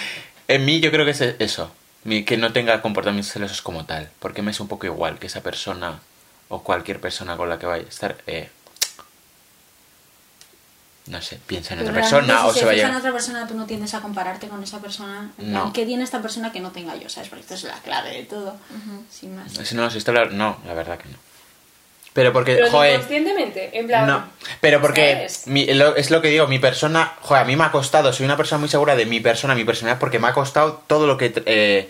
en mí yo creo que es eso, que no tenga comportamientos celosos como tal, porque me es un poco igual que esa persona o cualquier persona con la que vaya a estar... eh, no sé, piensa en Pero otra persona si o se se fija en vaya... otra persona, tú no tiendes a compararte con esa persona. En No. plan, ¿Qué tiene esta persona que no tenga yo? ¿Sabes? Porque esto es la clave de todo. Sin más. Si no, si está hablando- No, la verdad que no. Pero porque, Pero joder... inconscientemente, en plan... No, pero porque ¿sabes? mi- lo- es lo que digo, mi persona, joder, a mí me ha costado, soy una persona muy segura de mi persona, mi personalidad, porque me ha costado todo lo que eh,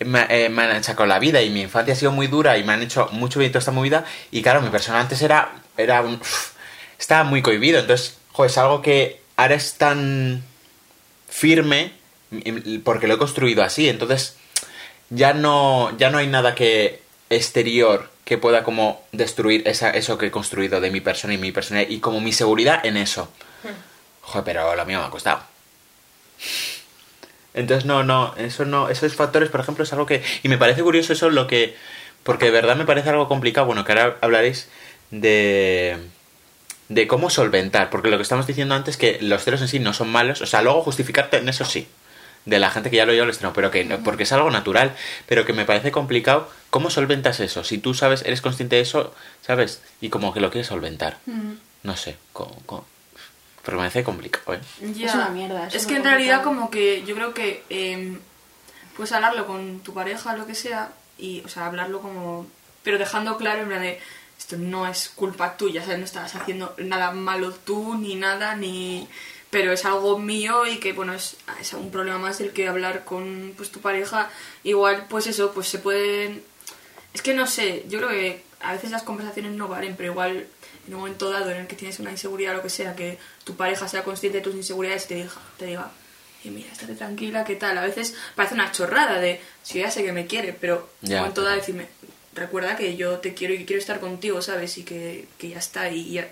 me, eh, me han con la vida y mi infancia ha sido muy dura y me han hecho mucho bien toda esta movida y claro, mi persona antes era, era un, estaba muy cohibido, entonces, joder, es algo que ahora es tan firme porque lo he construido así, entonces ya no, ya no hay nada que exterior que pueda como destruir esa, eso que he construido de mi persona y mi personalidad y como mi seguridad en eso. Joder, pero lo mío me ha costado. Entonces no, no, eso no, esos factores, por ejemplo, es algo que... Y me parece curioso eso lo que... Porque de verdad me parece algo complicado, bueno, que ahora hablaréis de... De cómo solventar, porque lo que estamos diciendo antes que los celos en sí no son malos, o sea, luego justificarte en eso sí, de la gente que ya lo lleva al extremo, pero que no- porque es algo natural, pero que me parece complicado. ¿Cómo solventas eso? Si tú sabes, eres consciente de eso, ¿sabes? Y como que lo quieres solventar. No sé, cómo, cómo- pero me parece complicado, ¿eh? Ya. Es una mierda, es que en realidad como que yo creo que eh, puedes hablarlo con tu pareja, lo que sea, y, o sea, hablarlo como... Pero dejando claro, en plan de, esto no es culpa tuya, ¿sabes? No estás haciendo nada malo tú, ni nada, ni... Pero es algo mío y que, bueno, es, es un problema más el que hablar con pues, tu pareja. Igual, pues eso, pues se pueden... Es que no sé, yo creo que a veces las conversaciones no valen, pero igual en un momento dado en el que tienes una inseguridad o lo que sea, que tu pareja sea consciente de tus inseguridades y te diga, te diga y mira, estate tranquila, ¿qué tal? A veces parece una chorrada de, si yo ya sé que me quiere, pero en un momento dado decirme, recuerda que yo te quiero y que quiero estar contigo, ¿sabes? Y que, que ya está. Y ya...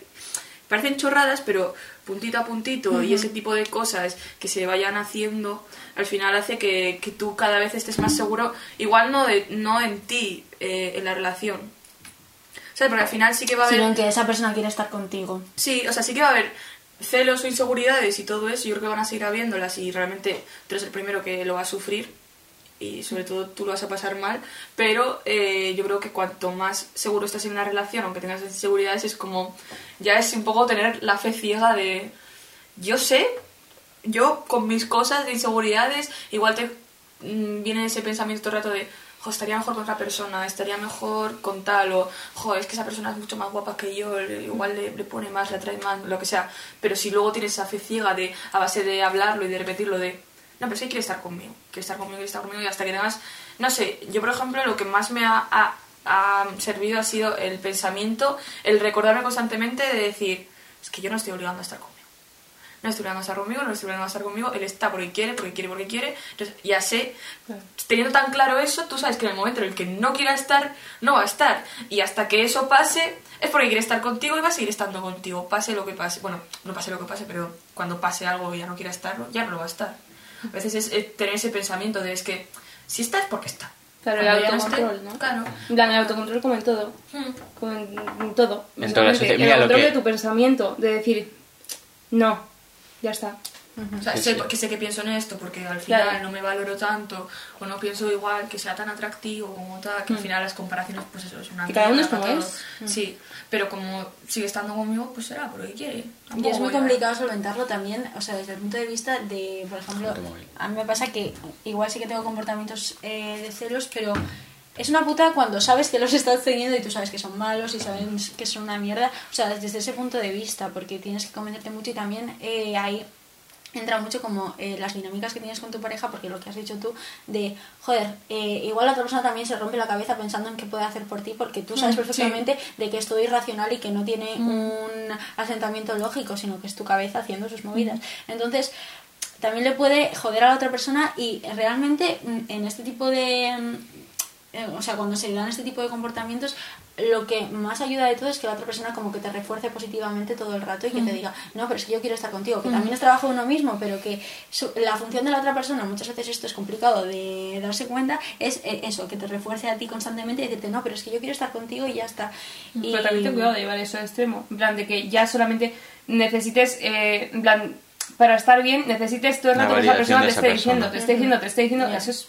Parecen chorradas, pero puntito a puntito y ese tipo de cosas que se vayan haciendo, al final hace que, que tú cada vez estés más seguro, igual no, de, no en ti, eh, en la relación. ¿Sabes? Porque al final sí que va a haber... Sino en que esa persona quiere estar contigo. Sí, o sea, sí que va a haber celos o inseguridades y todo eso, yo creo que van a seguir habiéndolas y realmente tú eres el primero que lo va a sufrir y sobre todo tú lo vas a pasar mal, pero eh, yo creo que cuanto más seguro estás en una relación, aunque tengas inseguridades, es como, ya es un poco tener la fe ciega de, yo sé yo con mis cosas de inseguridades, igual te mm, viene ese pensamiento todo el rato de, jo, estaría mejor con otra persona, estaría mejor con tal, o, jo, es que esa persona es mucho más guapa que yo, igual le, le pone más, le atrae más, lo que sea. Pero si luego tienes esa fe ciega de, a base de hablarlo y de repetirlo de, no, pero es que quiere estar conmigo, quiere estar conmigo, quiere estar conmigo, y hasta que además, no sé, yo por ejemplo lo que más me ha, ha- ha servido ha sido el pensamiento, el recordarme constantemente de decir, es que yo no estoy obligando a estar conmigo. No estoy obligando a estar conmigo, no estoy obligando a estar conmigo, él está porque quiere, porque quiere, porque quiere. Entonces, ya sé, teniendo tan claro eso, tú sabes que en el momento en el que no quiera estar, no va a estar. Y hasta que eso pase, es porque quiere estar contigo y va a seguir estando contigo, pase lo que pase. Bueno, no pase lo que pase, pero cuando pase algo y ya no quiera estarlo, ya no lo va a estar. A veces es, tener ese pensamiento de es que si está es porque está. Claro, el autocontrol, ¿no? Claro. En plan, el autocontrol como en todo. Mm. Como en, en todo. En el lo control que- de tu pensamiento, de decir, no, ya está. O sea, Sí, sé sí. que sé que pienso en esto porque al final Claro. no me valoro tanto o no pienso igual que sea tan atractivo como tal, que al final las comparaciones pues eso es una Mm. Que cada uno es como para es. Mm. todos. Sí, pero como sigue estando conmigo, pues será porque quiere. Y es muy complicado solventarlo también, o sea, desde el punto de vista de, por ejemplo, a mí me pasa que igual sí que tengo comportamientos eh, de celos, pero es una puta cuando sabes que los estás teniendo y tú sabes que son malos y sabes que son una mierda, o sea, desde ese punto de vista, porque tienes que convencerte mucho y también eh, ahí entra mucho como eh, las dinámicas que tienes con tu pareja, porque lo que has dicho tú, de, joder, eh, igual la otra persona también se rompe la cabeza pensando en qué puede hacer por ti, porque tú sabes perfectamente de que es todo irracional y que no tiene un asentamiento lógico, sino que es tu cabeza haciendo sus movidas. Entonces, también le puede joder a la otra persona y realmente mm, en este tipo de... mm, eh, o sea, cuando se dan este tipo de comportamientos, lo que más ayuda de todo es que la otra persona como que te refuerce positivamente todo el rato y que te diga, no, pero es que yo quiero estar contigo, que también es trabajo de uno mismo, pero que su- la función de la otra persona, muchas veces esto es complicado de darse cuenta, es eh, eso, que te refuerce a ti constantemente y decirte, no, pero es que yo quiero estar contigo y ya está. Y, Pero también ten cuidado de llevar eso al extremo. En plan, de que ya solamente necesites, eh, en plan, para estar bien, necesites todo el rato que esa persona te esa esté persona. diciendo, te esté diciendo, te esté diciendo. Eso es.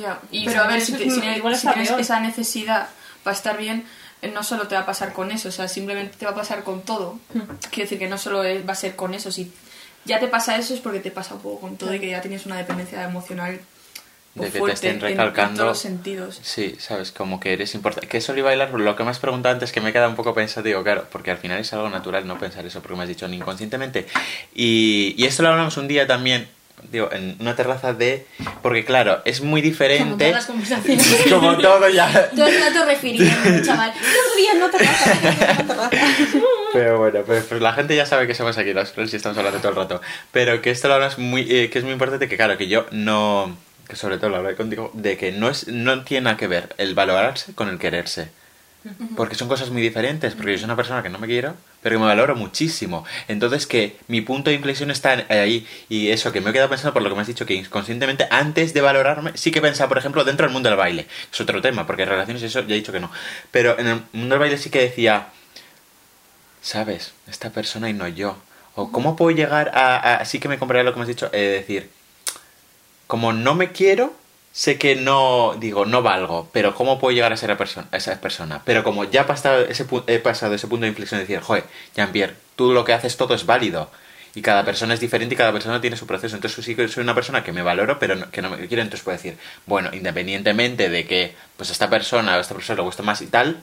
Ya, Y pero a ver, si, te- igual si está tienes peor. esa necesidad para estar bien, eh, no solo te va a pasar con eso, o sea, simplemente te va a pasar con todo. Hmm. Quiero decir que no solo va a ser con eso, si ya te pasa eso es porque te pasa un poco con todo y que ya tienes una dependencia emocional De que te estén en- recalcando. en todos los sentidos. Sí, sabes, como que eres importante. Que eso iba a bailar, lo que me has preguntado antes, que me queda un poco pensativo, claro, porque al final es algo natural no pensar eso, porque me has dicho inconscientemente. Y, y esto lo hablamos un día también, digo, en una terraza de. Porque claro, es muy Como diferente. todas las conversaciones. Como todo ya. Todo el rato refiriendo, chaval. Dos días no te pasa, no te pasa. Pero bueno, pues, pues la gente ya sabe que somos aquí los Scrolls y estamos hablando todo el rato. Pero que esto lo hablas muy, eh, que es muy importante que claro, que yo no, que sobre todo lo hablaré contigo, de que no es, no tiene nada que ver el valorarse con el quererse. Porque son cosas muy diferentes, porque yo soy una persona que no me quiero, pero que me valoro muchísimo. Entonces que mi punto de inflexión está en- ahí. Y eso, que me he quedado pensando por lo que me has dicho, que inconscientemente, antes de valorarme, sí que pensaba, por ejemplo, dentro del mundo del baile. Es otro tema, porque relaciones y eso ya he dicho que no. Pero en el mundo del baile sí que decía, ¿sabes? Esta persona y no yo. O cómo puedo llegar a, a- así que me compraría lo que me has dicho, eh, decir, como no me quiero, sé que no, digo, no valgo, pero cómo puedo llegar a ser a, persona, esa persona. Pero como ya he pasado ese, he pasado ese punto de inflexión de decir, joder, Jean-Pierre, tú lo que haces todo es válido. Y cada persona es diferente y cada persona tiene su proceso. Entonces sí que soy una persona que me valoro, pero no- que no me quiero. Entonces puedo decir, bueno, independientemente de que pues a esta persona o a esta persona le guste más y tal,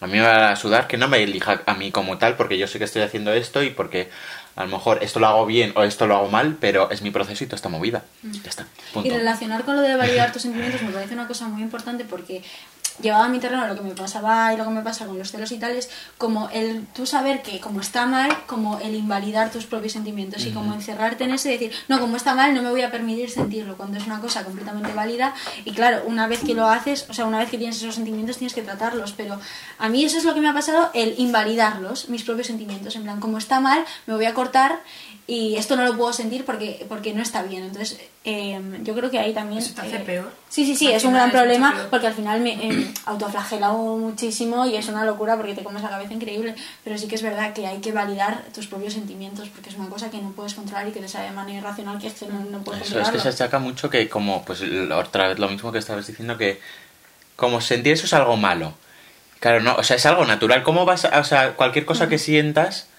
a mí me va a sudar que no me elija a mí como tal porque yo sé que estoy haciendo esto y porque a lo mejor esto lo hago bien o esto lo hago mal, pero es mi proceso y toda esta movida. Ya está. Punto. Y relacionar con lo de validar tus sentimientos me parece una cosa muy importante porque llevaba a mi terreno lo que me pasaba y lo que me pasa con los celos y tal es como el tú saber que como está mal, como el invalidar tus propios sentimientos y como encerrarte en eso y decir, no, como está mal no me voy a permitir sentirlo cuando es una cosa completamente válida. Y claro, una vez que lo haces, o sea, una vez que tienes esos sentimientos tienes que tratarlos, pero a mí eso es lo que me ha pasado, el invalidarlos, mis propios sentimientos, en plan, como está mal, me voy a cortar y esto no lo puedo sentir porque, porque no está bien. Entonces, eh, yo creo que ahí también... Eso te hace eh, peor. Sí, sí, sí, Al es un gran problema porque al final me eh, autoflagelo muchísimo y es una locura porque te comes la cabeza increíble. Pero sí que es verdad que hay que validar tus propios sentimientos porque es una cosa que no puedes controlar y que te sabe de manera irracional que es que no, no puedes Eso es que controlarlo. se achaca mucho que como, pues otra vez lo mismo que estabas diciendo, que como sentir eso es algo malo. Claro, no, o sea, es algo natural. ¿Cómo vas a, o sea, cualquier cosa que sientas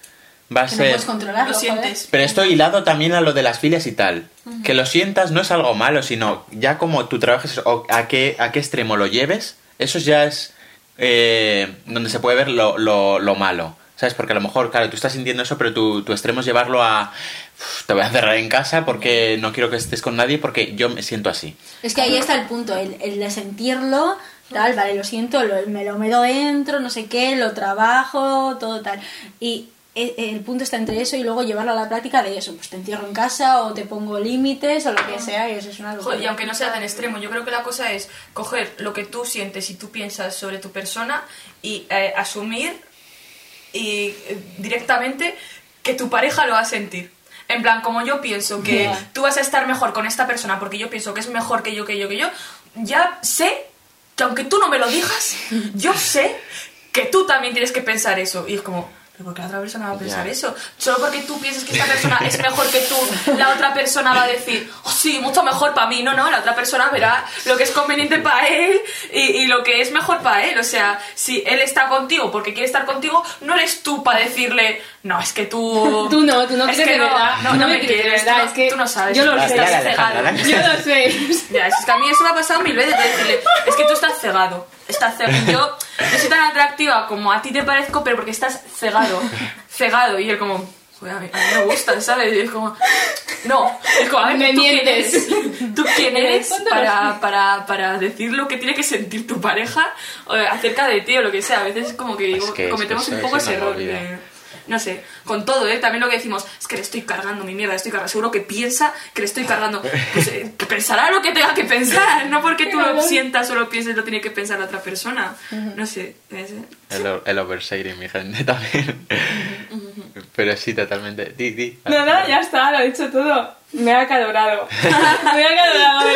va a Que no ser... puedes controlarlo, Lo sientes. Pero esto hilado también a lo de las filias y tal. Que lo sientas no es algo malo, sino ya como tú trabajes o a qué, a qué extremo lo lleves, eso ya es eh, donde se puede ver lo, lo, lo malo. ¿Sabes? Porque a lo mejor, claro, tú estás sintiendo eso, pero tu, tu extremo es llevarlo a... "Uf, te voy a cerrar en casa porque no quiero que estés con nadie porque yo me siento así. Es que ahí está el punto, el, el de sentirlo, tal, vale, lo siento, lo- me lo meto dentro, no sé qué, lo trabajo, todo tal. Y el punto está entre eso y luego llevarlo a la práctica de eso, pues te encierro en casa o te pongo límites o lo que sea, y eso es una locura. Joder, y aunque no sea tan extremo, yo creo que la cosa es coger lo que tú sientes y tú piensas sobre tu persona y eh, asumir y eh, directamente que tu pareja lo va a sentir. En plan, como yo pienso que tú vas a estar mejor con esta persona porque yo pienso que es mejor que yo, que yo, que yo, ya sé que aunque tú no me lo digas, yo sé que tú también tienes que pensar eso. Y es como, ¿pero por qué la otra persona va a pensar Ya. eso? Solo porque tú piensas que esta persona es mejor que tú, la otra persona va a decir, oh sí, mucho mejor para mí. No, no, la otra persona verá lo que es conveniente para él y, y lo que es mejor para él. O sea, si él está contigo porque quiere estar contigo, no eres tú para decirle, no, es que tú... Tú no, tú no es crees que de verdad. No, no, no me quieres, verdad, tú no- es que tú no sabes. yo lo estás sé. Dale, cegado. Yo lo sé. Ya, es que a mí eso me ha pasado mil veces de decirle, es que tú estás cegado, estás cegado. Yo no soy tan atractiva como a ti te parezco, pero porque estás cegado, cegado. Y él como, joder, a mí, a mí me gusta, ¿sabes? Y es como, no, es como, a ver, Me ¿tú quién eres? ¿Tú quién eres para, para, para decir lo que tiene que sentir tu pareja acerca de ti o lo que sea? A veces es como que digo, Es que- es que cometemos un poco es ese error de... No sé, con todo, ¿eh? También lo que decimos, es que le estoy cargando mi mierda, le estoy cargando. Seguro que piensa que le estoy cargando. Pues eh, que pensará lo que tenga que pensar, no porque tú lo sientas o lo pienses, lo tiene que pensar la otra persona. No sé, El, el oversharing, mi gente, también. Pero sí, totalmente. Di, di. Nada, ya está, lo he dicho todo. Me ha acalorado. Me ha acalorado.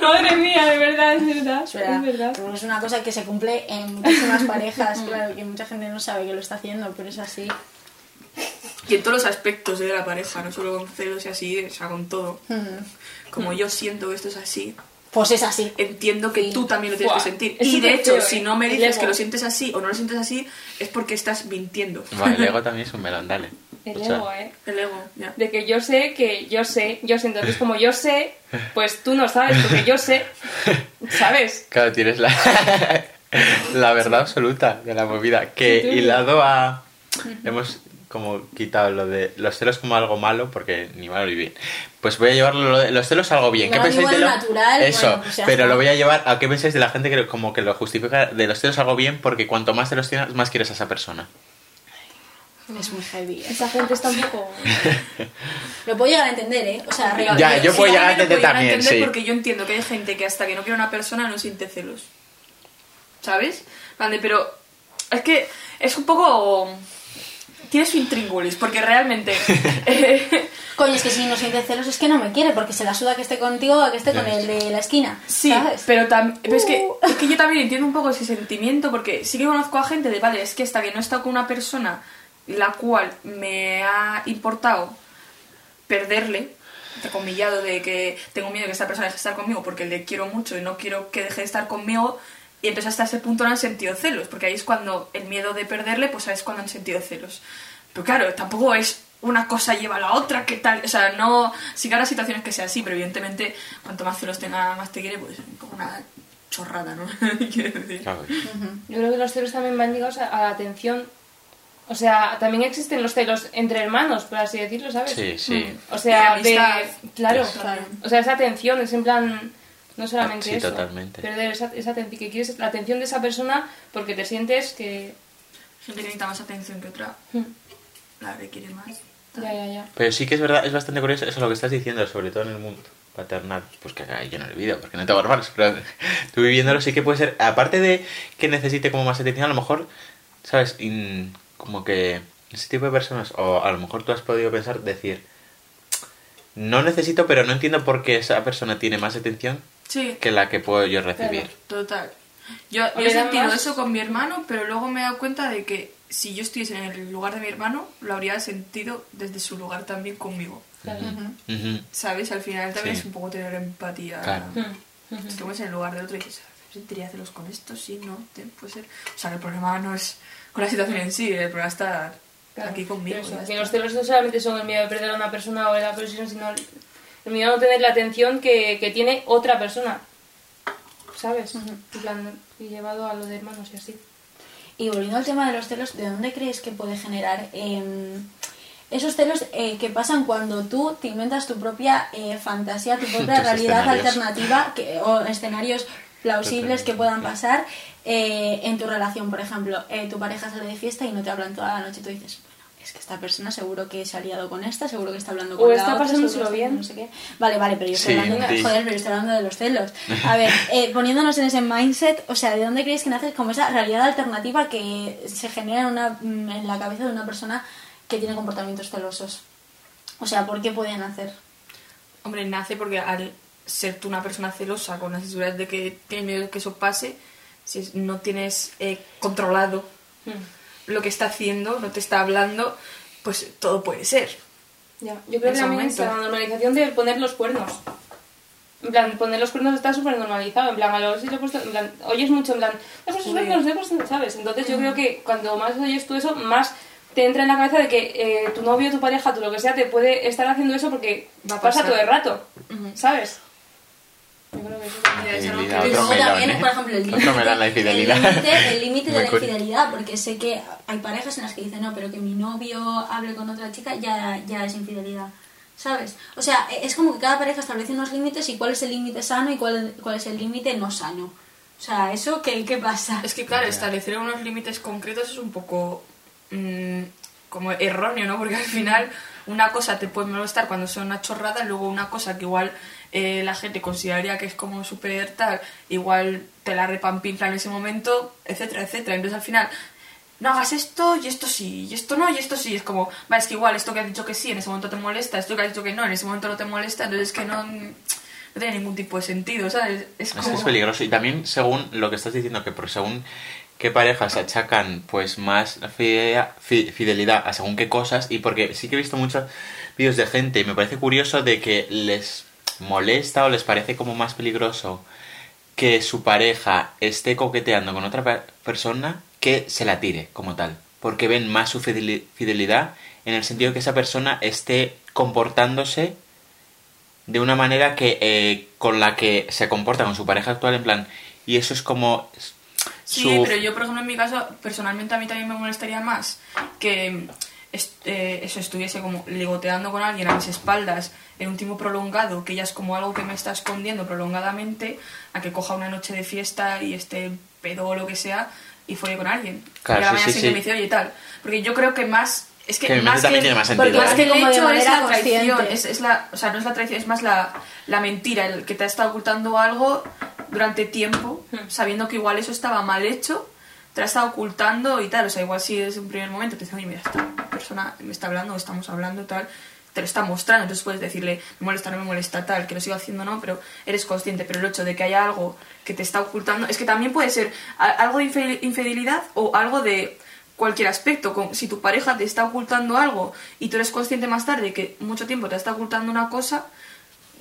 Madre mía, de verdad, es verdad. Es verdad. Es verdad. Pero es una cosa que se cumple en muchísimas parejas, claro, que mucha gente no sabe que lo está haciendo, pero es así. Y en todos los aspectos de la pareja, no solo con celos y así, o sea, con todo. Como yo siento que esto es así, Pues es así. entiendo que Sí. tú también lo tienes Buah, que sentir. es Y de hecho, feo, si ¿eh? no me dices que lo sientes así o no lo sientes así, es porque estás mintiendo. Vale, el ego también es un melón, dale. El O sea, ego, ¿eh? El ego, ya. De que yo sé que yo sé, yo sé. Entonces, como yo sé, pues tú no sabes, porque yo sé. ¿Sabes? Claro, tienes la, la verdad absoluta de la movida. Que hilado a. Hemos como quitado lo de los celos como algo malo, porque ni malo ni bien. Pues voy a llevarlo lo de los celos a algo bien. ¿Qué pensáis de lo natural, Eso, bueno, pues pero está. lo voy a llevar a qué pensáis de la gente que como que lo justifica de los celos algo bien, porque cuanto más celos tienes, más quieres a esa persona. Es muy heavy. ¿eh? Esa gente está un poco. Lo puedo llegar a entender, ¿eh? O sea, real. Ya, yo puedo llegar a también lo entender también, entender sí. Porque yo entiendo que hay gente que hasta que no quiere una persona no siente celos. ¿Sabes? Vale, pero es que es un poco... Tiene su intríngulis, porque realmente... eh, Coño, es que si no siente celos es que no me quiere, porque se la suda que esté contigo o que esté con el de la esquina. Sí, ¿sabes? pero, tam- pero es, que, Uh. es que yo también entiendo un poco ese sentimiento porque sí que conozco a gente de, vale, es que hasta que no he estado con una persona la cual me ha importado perderle, entrecomillado de que tengo miedo de que esta persona deje de estar conmigo porque le quiero mucho y no quiero que deje de estar conmigo, y entonces hasta ese punto no han sentido celos, porque ahí es cuando el miedo de perderle, pues ahí es cuando han sentido celos. Pero claro, tampoco es una cosa lleva a la otra, ¿qué tal? O sea, no... Sí que habrá situaciones que sea así, pero evidentemente cuanto más celos tenga, más te quiere, pues como una chorrada, ¿no? Decir. Claro. Yo creo que los celos también van ligados a, a la atención. O sea, también existen los celos entre hermanos, por así decirlo, ¿sabes? Sí, sí. O sea, de. Claro, Claro. O sea, esa atención es en plan. No solamente Sí, eso. totalmente. Perder esa, esa atención. Que quieres la atención de esa persona porque te sientes que. Gente que necesita más atención que otra, Hmm, la requiere más. Ya, ya, ya. Pero sí que es verdad, es bastante curioso eso lo que estás diciendo, sobre todo en el mundo paternal. Pues que acá yo no lo he vivido, porque no tengo hermanos, pero tú viviéndolo sí que puede ser, aparte de que necesite como más atención, a lo mejor, ¿sabes? In- como que ese tipo de personas, o a lo mejor tú has podido pensar, decir, no necesito, pero no entiendo por qué esa persona tiene más atención Sí, que la que puedo yo recibir. total. Yo, yo he sentido más- eso con mi hermano, pero luego me he dado cuenta de que si yo estuviese en el lugar de mi hermano, lo habría sentido desde su lugar también conmigo. Claro. Ujú. ¿Sabes? Al final también Sí. es un poco tener empatía. Claro. Si te pones en el lugar del otro y dices, ¿sentiría celos con esto? Sí, no, puede ser. O sea, el problema no es con la situación en sí, el problema está Claro, Aquí conmigo, pero eso, que los celos no solamente son el miedo de perder a una persona o de la presión, sino el, el miedo a no tener la atención que, que tiene otra persona. ¿Sabes? En plan, y llevado a lo de hermanos y así. Y volviendo al tema de los celos, ¿de dónde crees que puede generar em, esos celos eh, que pasan cuando tú te inventas tu propia eh, fantasía, tu propia realidad alternativa que, o escenarios plausibles que puedan pasar eh, en tu relación? Por ejemplo, eh, tu pareja sale de fiesta y no te hablan toda la noche y tú dices, es que esta persona seguro que se ha liado con esta, seguro que está hablando con O la está otra, pasándoselo bien. no sé qué. Vale, vale, pero yo estoy Sí, hablando sí. joder, pero yo estoy hablando de los celos. A ver, eh, poniéndonos en ese mindset, o sea, ¿de dónde creéis que nace como esa realidad alternativa que se genera en, una, mm, en la cabeza de una persona que tiene comportamientos celosos? O sea, ¿por qué pueden hacer? Hombre, nace porque al ser tú una persona celosa con las inseguridades de que tienes miedo de que eso pase, si no tienes eh, controlado lo que está haciendo, no te está hablando, pues todo puede ser. Ya, yo creo que también está la normalización de poner los cuernos. En plan, poner los cuernos está súper normalizado. En plan, a los sí le he puesto, en plan, oyes mucho, en plan, los cuernos, puesto, ¿sabes? Entonces yo creo que cuando más oyes tú eso, más te entra en la cabeza de que eh, tu novio, tu pareja, tu lo que sea, te puede estar haciendo eso porque Va a pasa todo el rato, ¿sabes? Creo que eso también Y otro luego melón, ¿eh? por ejemplo, el límite la infidelidad. el límite- de la infidelidad, porque sé que hay parejas en las que dicen, no, pero que mi novio hable con otra chica ya, ya es infidelidad. ¿Sabes? O sea, e, es como que cada pareja establece unos límites y cuál es el límite sano y cuál, cuál es el límite no sano. O sea, ¿eso qué, qué pasa? Es que, claro, establecer unos límites concretos es un poco mm, como erróneo, ¿no? Porque al final una cosa te puede molestar cuando sea una chorrada, luego una cosa que igual eh, la gente consideraría que es como súper tal, igual te la repampinfla en ese momento, etcétera, etcétera. Entonces al final, no hagas esto y esto sí, y esto no y esto sí. Es como, va, es que igual esto que has dicho que sí en ese momento te molesta, esto que has dicho que no en ese momento no te molesta, entonces es que no, no tiene ningún tipo de sentido, ¿sabes? Es Es, como... es peligroso. Y también según lo que estás diciendo, que por según qué parejas achacan pues más fide- fi- fidelidad a según qué cosas, y porque sí que he visto muchos vídeos de gente y me parece curioso de que les molesta o les parece como más peligroso que su pareja esté coqueteando con otra pe- persona que se la tire como tal. Porque ven más su fideli- fidelidad en el sentido que esa persona esté comportándose de una manera que eh, con la que se comporta con su pareja actual en plan y eso es como Sí, pero yo, por ejemplo, en mi caso, personalmente a mí también me molestaría más que est- eh, eso estuviese como ligoteando con alguien a mis espaldas en un tiempo prolongado, que ya es como algo que me está escondiendo prolongadamente, a que coja una noche de fiesta y esté pedo o lo que sea y folle con alguien. Claro, y a la sí, mañana sí, siguiente sí. me dice, oye, tal. Porque yo creo que más... Es que, más que, tiene más porque más ¿eh? que el como de hecho es la traición, es, es la, o sea, no es la traición, es más la, la mentira, el que te ha estado ocultando algo durante tiempo, sabiendo que igual eso estaba mal hecho, te lo ha estado ocultando y tal, o sea, igual si desde un primer momento te dice, oye, mira, esta persona me está hablando, estamos hablando, tal, te lo está mostrando, entonces puedes decirle, me molesta, no me molesta, tal, que lo sigo haciendo, no, pero eres consciente, pero el hecho de que haya algo que te está ocultando, es que también puede ser algo de infidelidad o algo de cualquier aspecto. Si tu pareja te está ocultando algo y tú eres consciente más tarde que mucho tiempo te está ocultando una cosa,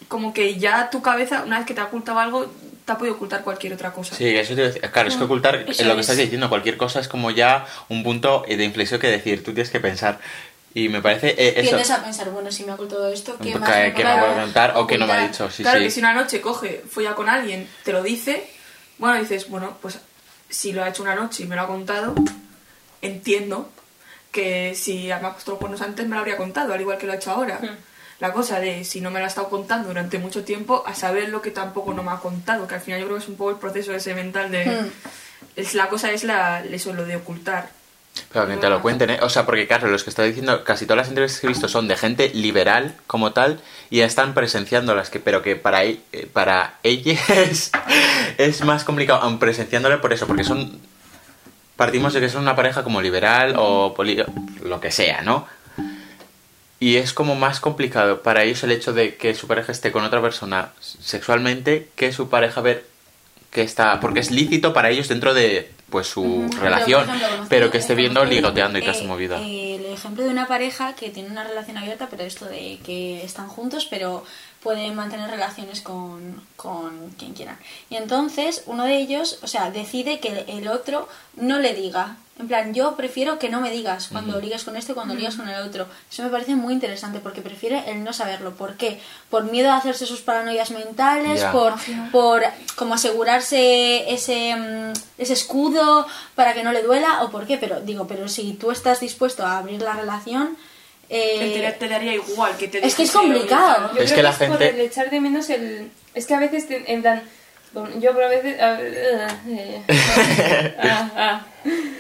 como que ya tu cabeza, una vez que te ha ocultado algo, te ha podido ocultar cualquier otra cosa. Sí, eso te iba a decir. Claro, es que ocultar Mm, Eso lo que es. estás diciendo, cualquier cosa es como ya un punto de inflexión que decir, tú tienes que pensar. Y me parece eh, eso. Tiendes a pensar, bueno, si me ha ocultado esto, ¿qué Que- más que me no puede puedo contar o que no me ha ocultar? dicho, sí, claro sí. que si una noche coge, folla con alguien, te lo dice, bueno, dices, bueno, pues si lo ha hecho una noche y me lo ha contado, entiendo que si me ha puesto los cuernos antes me lo habría contado, al igual que lo ha hecho ahora. Hmm. La cosa de si no me lo ha estado contando durante mucho tiempo, a saber lo que tampoco no me ha contado, que al final yo creo que es un poco el proceso ese mental de... Hmm. Es, la cosa es la, eso, lo de ocultar. Pero que te lo cuenten, ¿eh? O sea, porque claro, los que estoy diciendo, casi todas las entrevistas que he visto son de gente liberal como tal y ya están presenciándolas, que, pero que para, e- eh, para ellas es, es más complicado, aun presenciándole por eso, porque son. Partimos de que son una pareja como liberal o poli- lo que sea, ¿no? Y es como más complicado para ellos el hecho de que su pareja esté con otra persona sexualmente que su pareja ver que está. Porque es lícito para ellos dentro de pues su relación, ejemplo, pero que esté viendo ligoteando y su movida. eh, el ejemplo de una pareja que tiene una relación abierta, pero esto de que están juntos, pero pueden mantener relaciones con, con quien quieran. Y entonces uno de ellos, o sea, decide que el otro no le diga. En plan, yo prefiero que no me digas cuando ligues con este y cuando ligas con el otro. Eso me parece muy interesante porque prefiere el no saberlo. ¿Por qué? Por miedo a hacerse sus paranoias mentales, por, por como asegurarse ese, mm, ese escudo para que no le duela o por qué. Pero digo, pero si tú estás dispuesto a abrir la relación... eh, te, te daría igual que te es que es complicado. Yo Es creo que la es por gente- el echar de menos el... Es que a veces, te- en plan... Yo pero a veces... A, eh, ah, ah.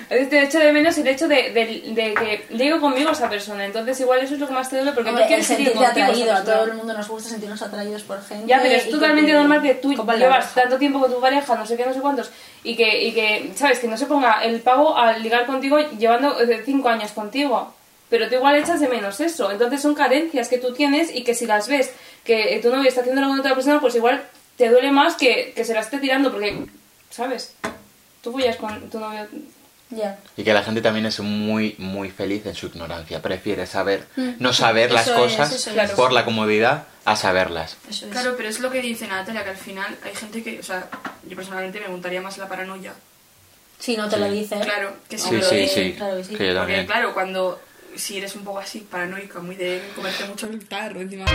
A veces te echo de menos el hecho de, de, de que ligo conmigo esa persona. Entonces igual eso es lo que más te duele porque Hombre, no quieres seguir contigo. atraído, a todo el mundo nos gusta sentirnos atraídos por gente. Ya, pero es totalmente te normal que tú llevas tanto tiempo con tu pareja, no sé qué, no sé cuántos, y que, y que, ¿sabes? Que no se ponga el pavo a ligar contigo llevando eh, cinco años contigo. Pero tú igual echas de menos eso. Entonces son carencias que tú tienes y que si las ves que eh, tu novio está haciéndolo con otra persona, pues igual te duele más que, que se la esté tirando porque, ¿sabes? Tú follas con tu novio. Ya. Y que la gente también es muy, muy feliz en su ignorancia. Prefiere saber, no saber las Mm. Es, cosas es. por la comodidad a saberlas. Eso es. Claro, pero es lo que dice Natalia, que al final hay gente que, o sea, yo personalmente me montaría más la paranoia. Si no te lo Sí. dice. Claro, que si Sí, me lo sí, dice. sí. claro que sí. Sí, yo Porque también. claro, cuando si eres un poco así paranoica, muy de comerte mucho el tarro encima.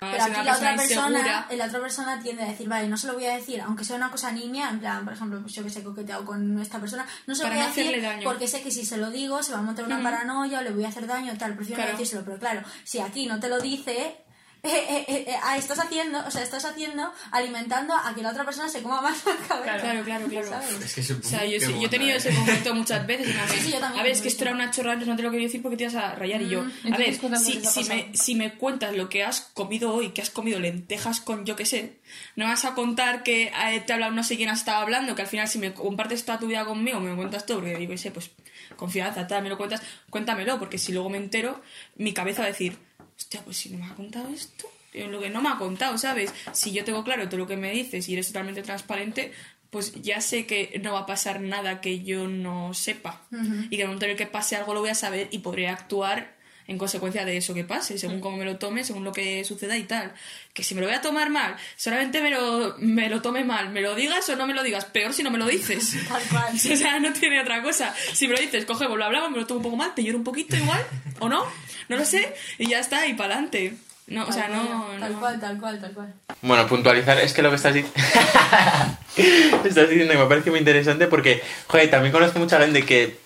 Pero Ser aquí la otra persona insegura. la otra persona tiende a decir, vale, no se lo voy a decir, aunque sea una cosa nimia, en plan, por ejemplo, yo que sé, coqueteado con esta persona, no se lo voy a no decir daño. porque sé que si se lo digo se va a montar una paranoia o le voy a hacer daño, tal, prefiero no Claro. decírselo, pero claro, si aquí no te lo dice, eh, eh, eh, eh, ah, estás haciendo, o sea, estás haciendo, alimentando a que la otra persona se coma más la cabeza. Claro, claro, claro. ¿sabes? Es que es un O sea, yo, qué sí- yo he tenido ¿eh? ese conflicto muchas veces. Sí, sí, yo también. A ver, es que esto era una chorrada, entonces no te lo quería decir porque te ibas a rayar. Y yo, a ver, si, qué ha me, si me cuentas lo que has comido hoy, que has comido lentejas con yo que sé, no vas a contar que eh, te ha hablado no sé quién has estado hablando, que al final si me compartes toda tu vida conmigo, me lo cuentas todo, porque digo, yo sé, pues confianza, tal, me lo cuentas, cuéntamelo, porque si luego me entero, mi cabeza va a decir, hostia, pues si no me ha contado esto, eh, lo que no me ha contado, ¿sabes? Si yo tengo claro todo lo que me dices y eres totalmente transparente, pues ya sé que no va a pasar nada que yo no sepa. Y que en el momento en el que pase algo lo voy a saber y podré actuar en consecuencia de eso que pase, según cómo me lo tome, según lo que suceda y tal. Que si me lo voy a tomar mal, solamente me lo, me lo tome mal, me lo digas o no me lo digas, peor si no me lo dices. Tal cual. o sea, no tiene otra cosa. Si me lo dices, cogemos, lo hablamos, me lo tomo un poco mal, te lloro un poquito igual, o no, no lo sé, y ya está, y para adelante. No, o sea, no, Tal no. cual, tal cual, tal cual. Bueno, puntualizar es que lo que estás, di- estás diciendo que me parece muy interesante porque, joder, también conozco mucha gente que,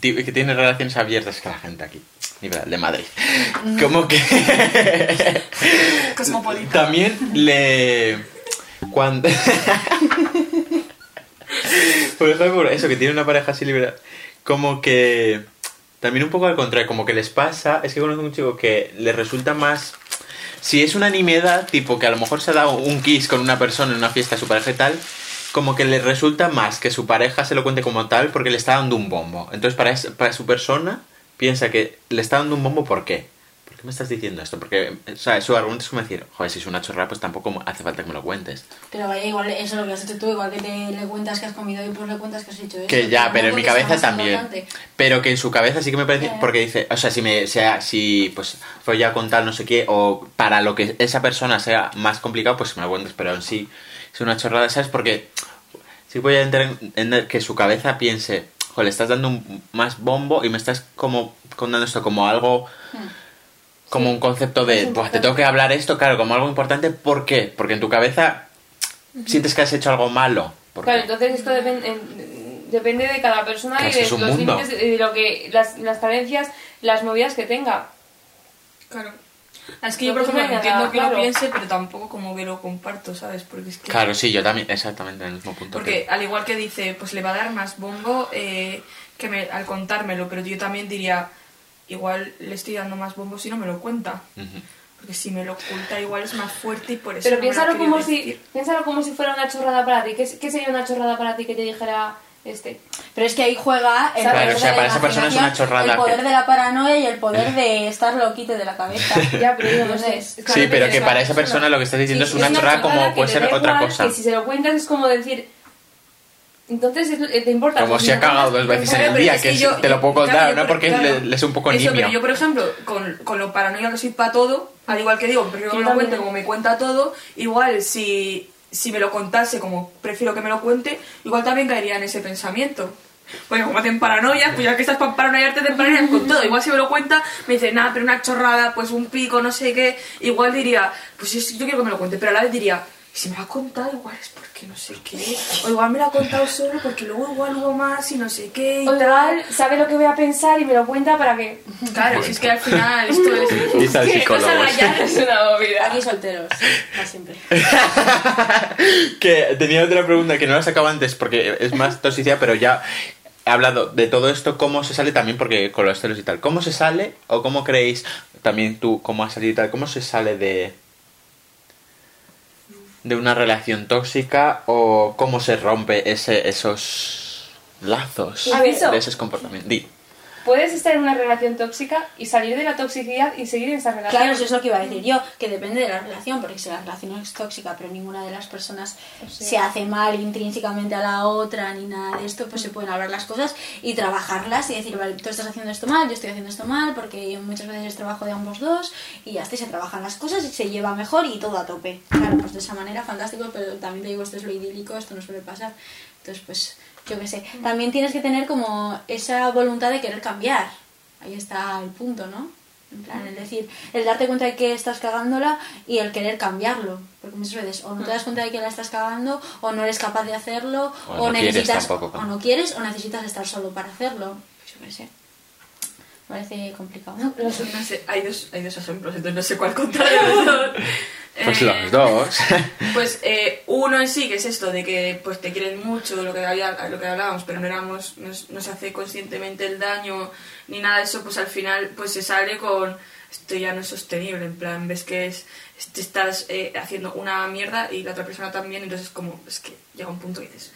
que tiene relaciones abiertas que la gente aquí, nivel de Madrid. Como que Cosmopolita. también le... Cuando... Por ejemplo, eso, que tiene una pareja así liberal, como que... También un poco al contrario, como que les pasa, es que conozco un chico que le resulta más... Si es una nimiedad, tipo que a lo mejor se ha dado un kiss con una persona en una fiesta, su pareja y tal, como que le resulta más que su pareja se lo cuente como tal porque le está dando un bombo. Entonces para, es- para su persona piensa que le está dando un bombo ¿por qué? ¿Por qué me estás diciendo esto? Porque, o sea, su argumento es como decir, joder, si es una chorrada, pues tampoco hace falta que me lo cuentes. Pero vaya, igual eso es lo que has hecho tú, igual que te le cuentas que has comido y pues le cuentas que has hecho eso. Que ya, pero en mi cabeza también. importante. Pero que en su cabeza sí que me parece. Porque dice, o sea, si me sea, si pues fue ya con tal no sé qué, o para lo que esa persona sea más complicado, pues me lo cuentes, pero en sí es una chorrada, ¿sabes? Porque sí voy a entender en que su cabeza piense, joder, le estás dando un más bombo y me estás como contando esto como algo. Como un concepto de, "Buah, te tengo que hablar esto, claro, como algo importante. ¿Por qué? Porque en tu cabeza sientes que has hecho algo malo. ¿Por Claro, qué? entonces esto depen- en- depende de cada persona Claro, y de los límites y de lo que las, las carencias, las movidas que tenga. Claro. Es que yo, por te ejemplo, entiendo que claro. lo piense, pero tampoco como que lo comparto, ¿sabes? Porque es que... Claro, sí, yo también, exactamente en el mismo punto. Porque que- al igual que dice, pues le va a dar más bombo eh, que me, al contármelo, pero yo también diría, igual le estoy dando más bombo si no me lo cuenta. Ujú. Porque si me lo oculta igual es más fuerte y por eso Pero no me lo ha piénsalo como, si, decir. piénsalo como si fuera una chorrada para ti. ¿Qué, qué sería una chorrada para ti que te dijera este? Pero es que ahí juega el Claro, poder o sea, de la para esa persona es una chorrada el poder que- de la paranoia y el poder de estar loquito de la cabeza. Ya, pero no sé. Es Sí, pero es que una para esa persona lo que estás diciendo es una chorrada como que puede ser otra cosa. Que si se lo cuentas es como decir. Entonces, es- eh, te importa. Como Pues si ha cagado dos veces en el pero día, es que, que es- yo- te lo puedo claro, contar, yo ¿no? por- Porque claro. le- le es un poco Eso, nimio. pero yo, por ejemplo, con, con lo paranoica que soy para todo, al igual que digo, que Yo me lo cuente también. como me cuenta todo, igual si, si me lo contase como prefiero que me lo cuente, igual también caería en ese pensamiento. Porque como hacen paranoia, pues ya que estás para paranoiarte, te paranoias con todo. Igual si me lo cuenta, me dice, nada, pero una chorrada, pues un pico, no sé qué. Igual diría, pues yo quiero que me lo cuente, pero a la vez diría, si me lo ha contado, igual es porque no sé qué. O igual me lo ha contado solo porque luego igual hubo más y no sé qué y O tal. igual sabe lo que voy a pensar y me lo cuenta para que... Claro, si es que al final esto es... Dice al psicólogo. es una movida. Aquí solteros, para siempre. que tenía otra pregunta que no la sacaba antes porque es más toxicidad, pero ya he hablado de todo esto, cómo se sale también, porque con los celos y tal. ¿Cómo se sale o cómo creéis, también tú, cómo has salido y tal, cómo se sale de de una relación tóxica o cómo se rompe ese, esos lazos de esos comportamientos? Di. Puedes estar en una relación tóxica y salir de la toxicidad y seguir en esa relación. Claro, eso es lo que iba a decir yo, que depende de la relación, porque si la relación es tóxica, pero ninguna de las personas se hace mal intrínsecamente a la otra, ni nada de esto, pues se pueden hablar las cosas y trabajarlas y decir, vale, tú estás haciendo esto mal, yo estoy haciendo esto mal, porque muchas veces es trabajo de ambos dos, y ya está, y se trabajan las cosas y se lleva mejor y todo a tope. Claro, pues de esa manera fantástico, pero también te digo, esto es lo idílico, esto no suele pasar. Entonces, pues, yo qué sé. También tienes que tener como esa voluntad de querer cambiar. Ahí está el punto, ¿no? En plan, el decir, el darte cuenta de que estás cagándola y el querer cambiarlo. Porque muchas veces o no te das cuenta de que la estás cagando, o no eres capaz de hacerlo, O o, no quieres necesitas, tampoco, o no quieres, o necesitas estar solo para hacerlo. Pues yo qué sé. Parece complicado. No sé, hay dos, hay dos ejemplos, entonces no sé cuál contar de los dos. Pues Eh, los dos. Pues eh, uno en sí, que es esto de que pues te quieren mucho, lo que, había, lo que hablábamos, pero no éramos, no, no se hace conscientemente el daño ni nada de eso, pues al final pues se sale con esto ya no es sostenible, en plan, ves que es, te estás eh, haciendo una mierda y la otra persona también, entonces como, es que llega un punto y dices,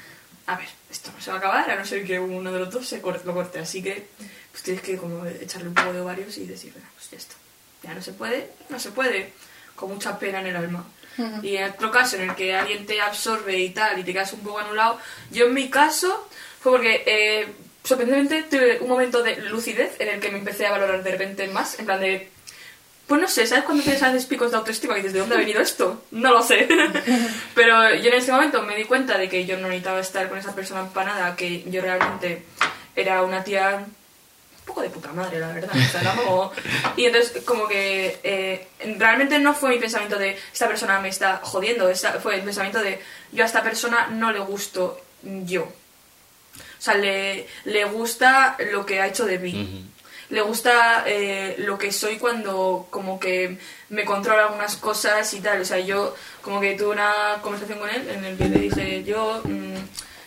a ver, esto no se va a acabar, a no ser que uno de los dos se cor- lo corte, así que pues tienes que como echarle un poco de ovarios y decir, "Venga, pues ya está, ya no se puede, no se puede, con mucha pena en el alma. Y en otro caso en el que alguien te absorbe y tal y te quedas un poco anulado, yo en mi caso fue porque eh, sorprendentemente tuve un momento de lucidez en el que me empecé a valorar de repente más, en plan de... Pues no sé, ¿sabes cuando tienes a veces picos de autoestima y dices, ¿de dónde ha venido esto? No lo sé. Pero yo en ese momento me di cuenta de que yo no necesitaba estar con esa persona empanada, que yo realmente era una tía un poco de puta madre, la verdad. O sea, Y entonces, como que eh, realmente no fue mi pensamiento de esta persona me está jodiendo, fue el pensamiento de yo a esta persona no le gusto yo. O sea, le, le gusta lo que ha hecho de mí. Le gusta eh, lo que soy cuando como que me controla algunas cosas y tal. O sea, yo como que tuve una conversación con él en el que le dije, yo, mm,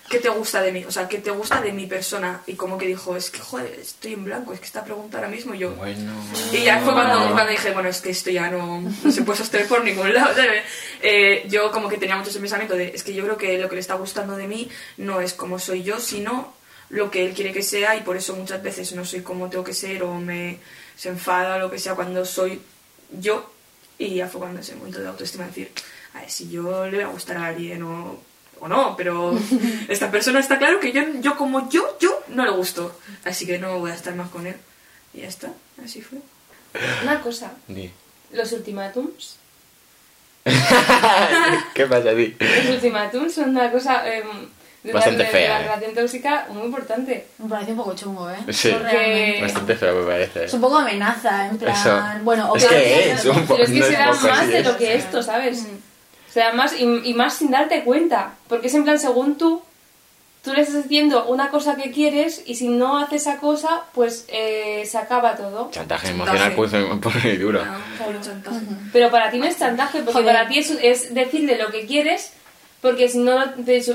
¿qué te gusta de mí? O sea, ¿qué te gusta de mi persona? Y como que dijo, es que, joder, estoy en blanco, es que esta pregunta ahora mismo yo... Bueno. Y ya fue cuando, cuando dije, bueno, es que esto ya no, no se puede sostener por ningún lado. ¿sabes? Eh, yo como que tenía mucho ese pensamiento de, es que yo creo que lo que le está gustando de mí no es como soy yo, sino lo que él quiere que sea y por eso muchas veces no soy como tengo que ser o me se enfada o lo que sea cuando soy yo. Y ya fue cuando ese momento de autoestima de decir, a ver, si yo le voy a gustar a alguien o, o no, pero esta persona está claro que yo, yo como yo, yo no le gusto. Así que no voy a estar más con él. Y ya está, así fue. Una cosa, Di. los ultimátums. ¿Qué pasa, Di? Los ultimátums son una cosa de, Bastante la, de fea, la eh. relación tóxica muy importante. Me parece un poco chungo, ¿eh? Sí. Realmente- Bastante feo me parece. Es un poco amenaza, en plan... Eso. Bueno, Es o que es un Pero es que no se da poco, más de es. lo que esto, ¿sabes? Se da más y, y más sin darte cuenta. Porque es en plan, según tú, tú le estás haciendo una cosa que quieres y si no hace esa cosa, pues eh, se acaba todo. Chantaje emocional puro, puro y duro. Chantaje. Pero para ti no es chantaje, porque Joder. para ti es, es decirle lo que quieres, porque si no,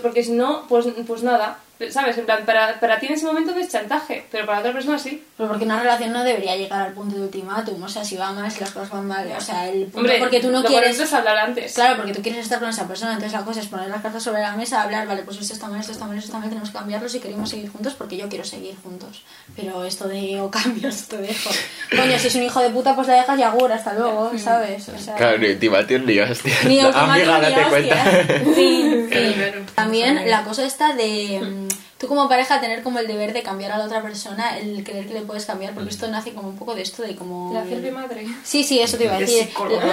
porque si no pues, pues nada. ¿Sabes? En plan, para, para ti en ese momento no es chantaje, pero para otra persona sí. Pero porque una relación no debería llegar al punto de ultimátum, o sea, si va mal, si las cosas van mal, o sea, el punto Hombre, porque tú no lo quieres... es hablar antes. Claro, porque tú quieres estar con esa persona, entonces la cosa es poner las cartas sobre la mesa, hablar, vale, pues esto está mal, esto está mal, esto está mal, tenemos que cambiarlo si queremos seguir juntos, porque yo quiero seguir juntos. Pero esto de o cambios, te dejo. Coño, si es un hijo de puta, pues la dejas y agur, hasta luego, ¿sabes? O sea, Claro, ni ultimatum ni hostia. ni ultimátum Amiga, ni date cuenta. fin. Claro. También la cosa esta de mm, tú como pareja tener como el deber de cambiar a la otra persona, el creer que le puedes cambiar, porque esto nace como un poco de esto de como... La de madre. Sí, sí, eso te iba a De decir.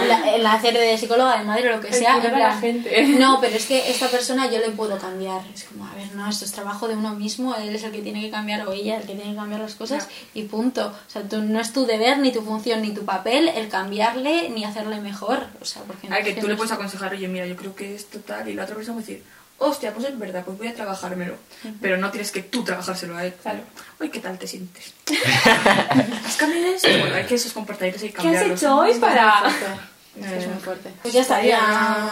La- El hacer de psicóloga, de madre o lo que El sea. en a la plan, gente. No, pero es que esta persona yo le puedo cambiar. Es como, a ver, no, esto es trabajo de uno mismo, él es el que tiene que cambiar o ella el que tiene que cambiar las cosas y punto. O sea, tú, no es tu deber, ni tu función, ni tu papel el cambiarle ni hacerle mejor. O sea, porque A ver, que no- tú le puedes aconsejar, oye, mira, yo creo que es total, y la otra persona va a decir, hostia, pues es verdad, pues voy a trabajármelo. Pero no tienes que tú trabajárselo a él. Claro. Oye, ¿qué tal te sientes? ¿Has cambiado esto? Bueno, hay que esos comportamientos hay que ¿Qué has hecho hoy para...? Es que es muy fuerte. Pues ya estaría.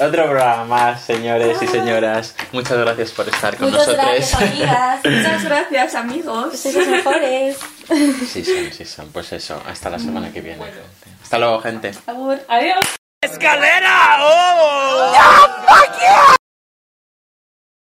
Otro programa más, señores y señoras. Muchas gracias por estar con Muchas nosotros. gracias, amigas. Muchas gracias, amigos. Sois los mejores. Sí son, sí son. Pues eso, hasta la semana que viene. Hasta luego, gente. Adiós. Escalera! ¡Oh!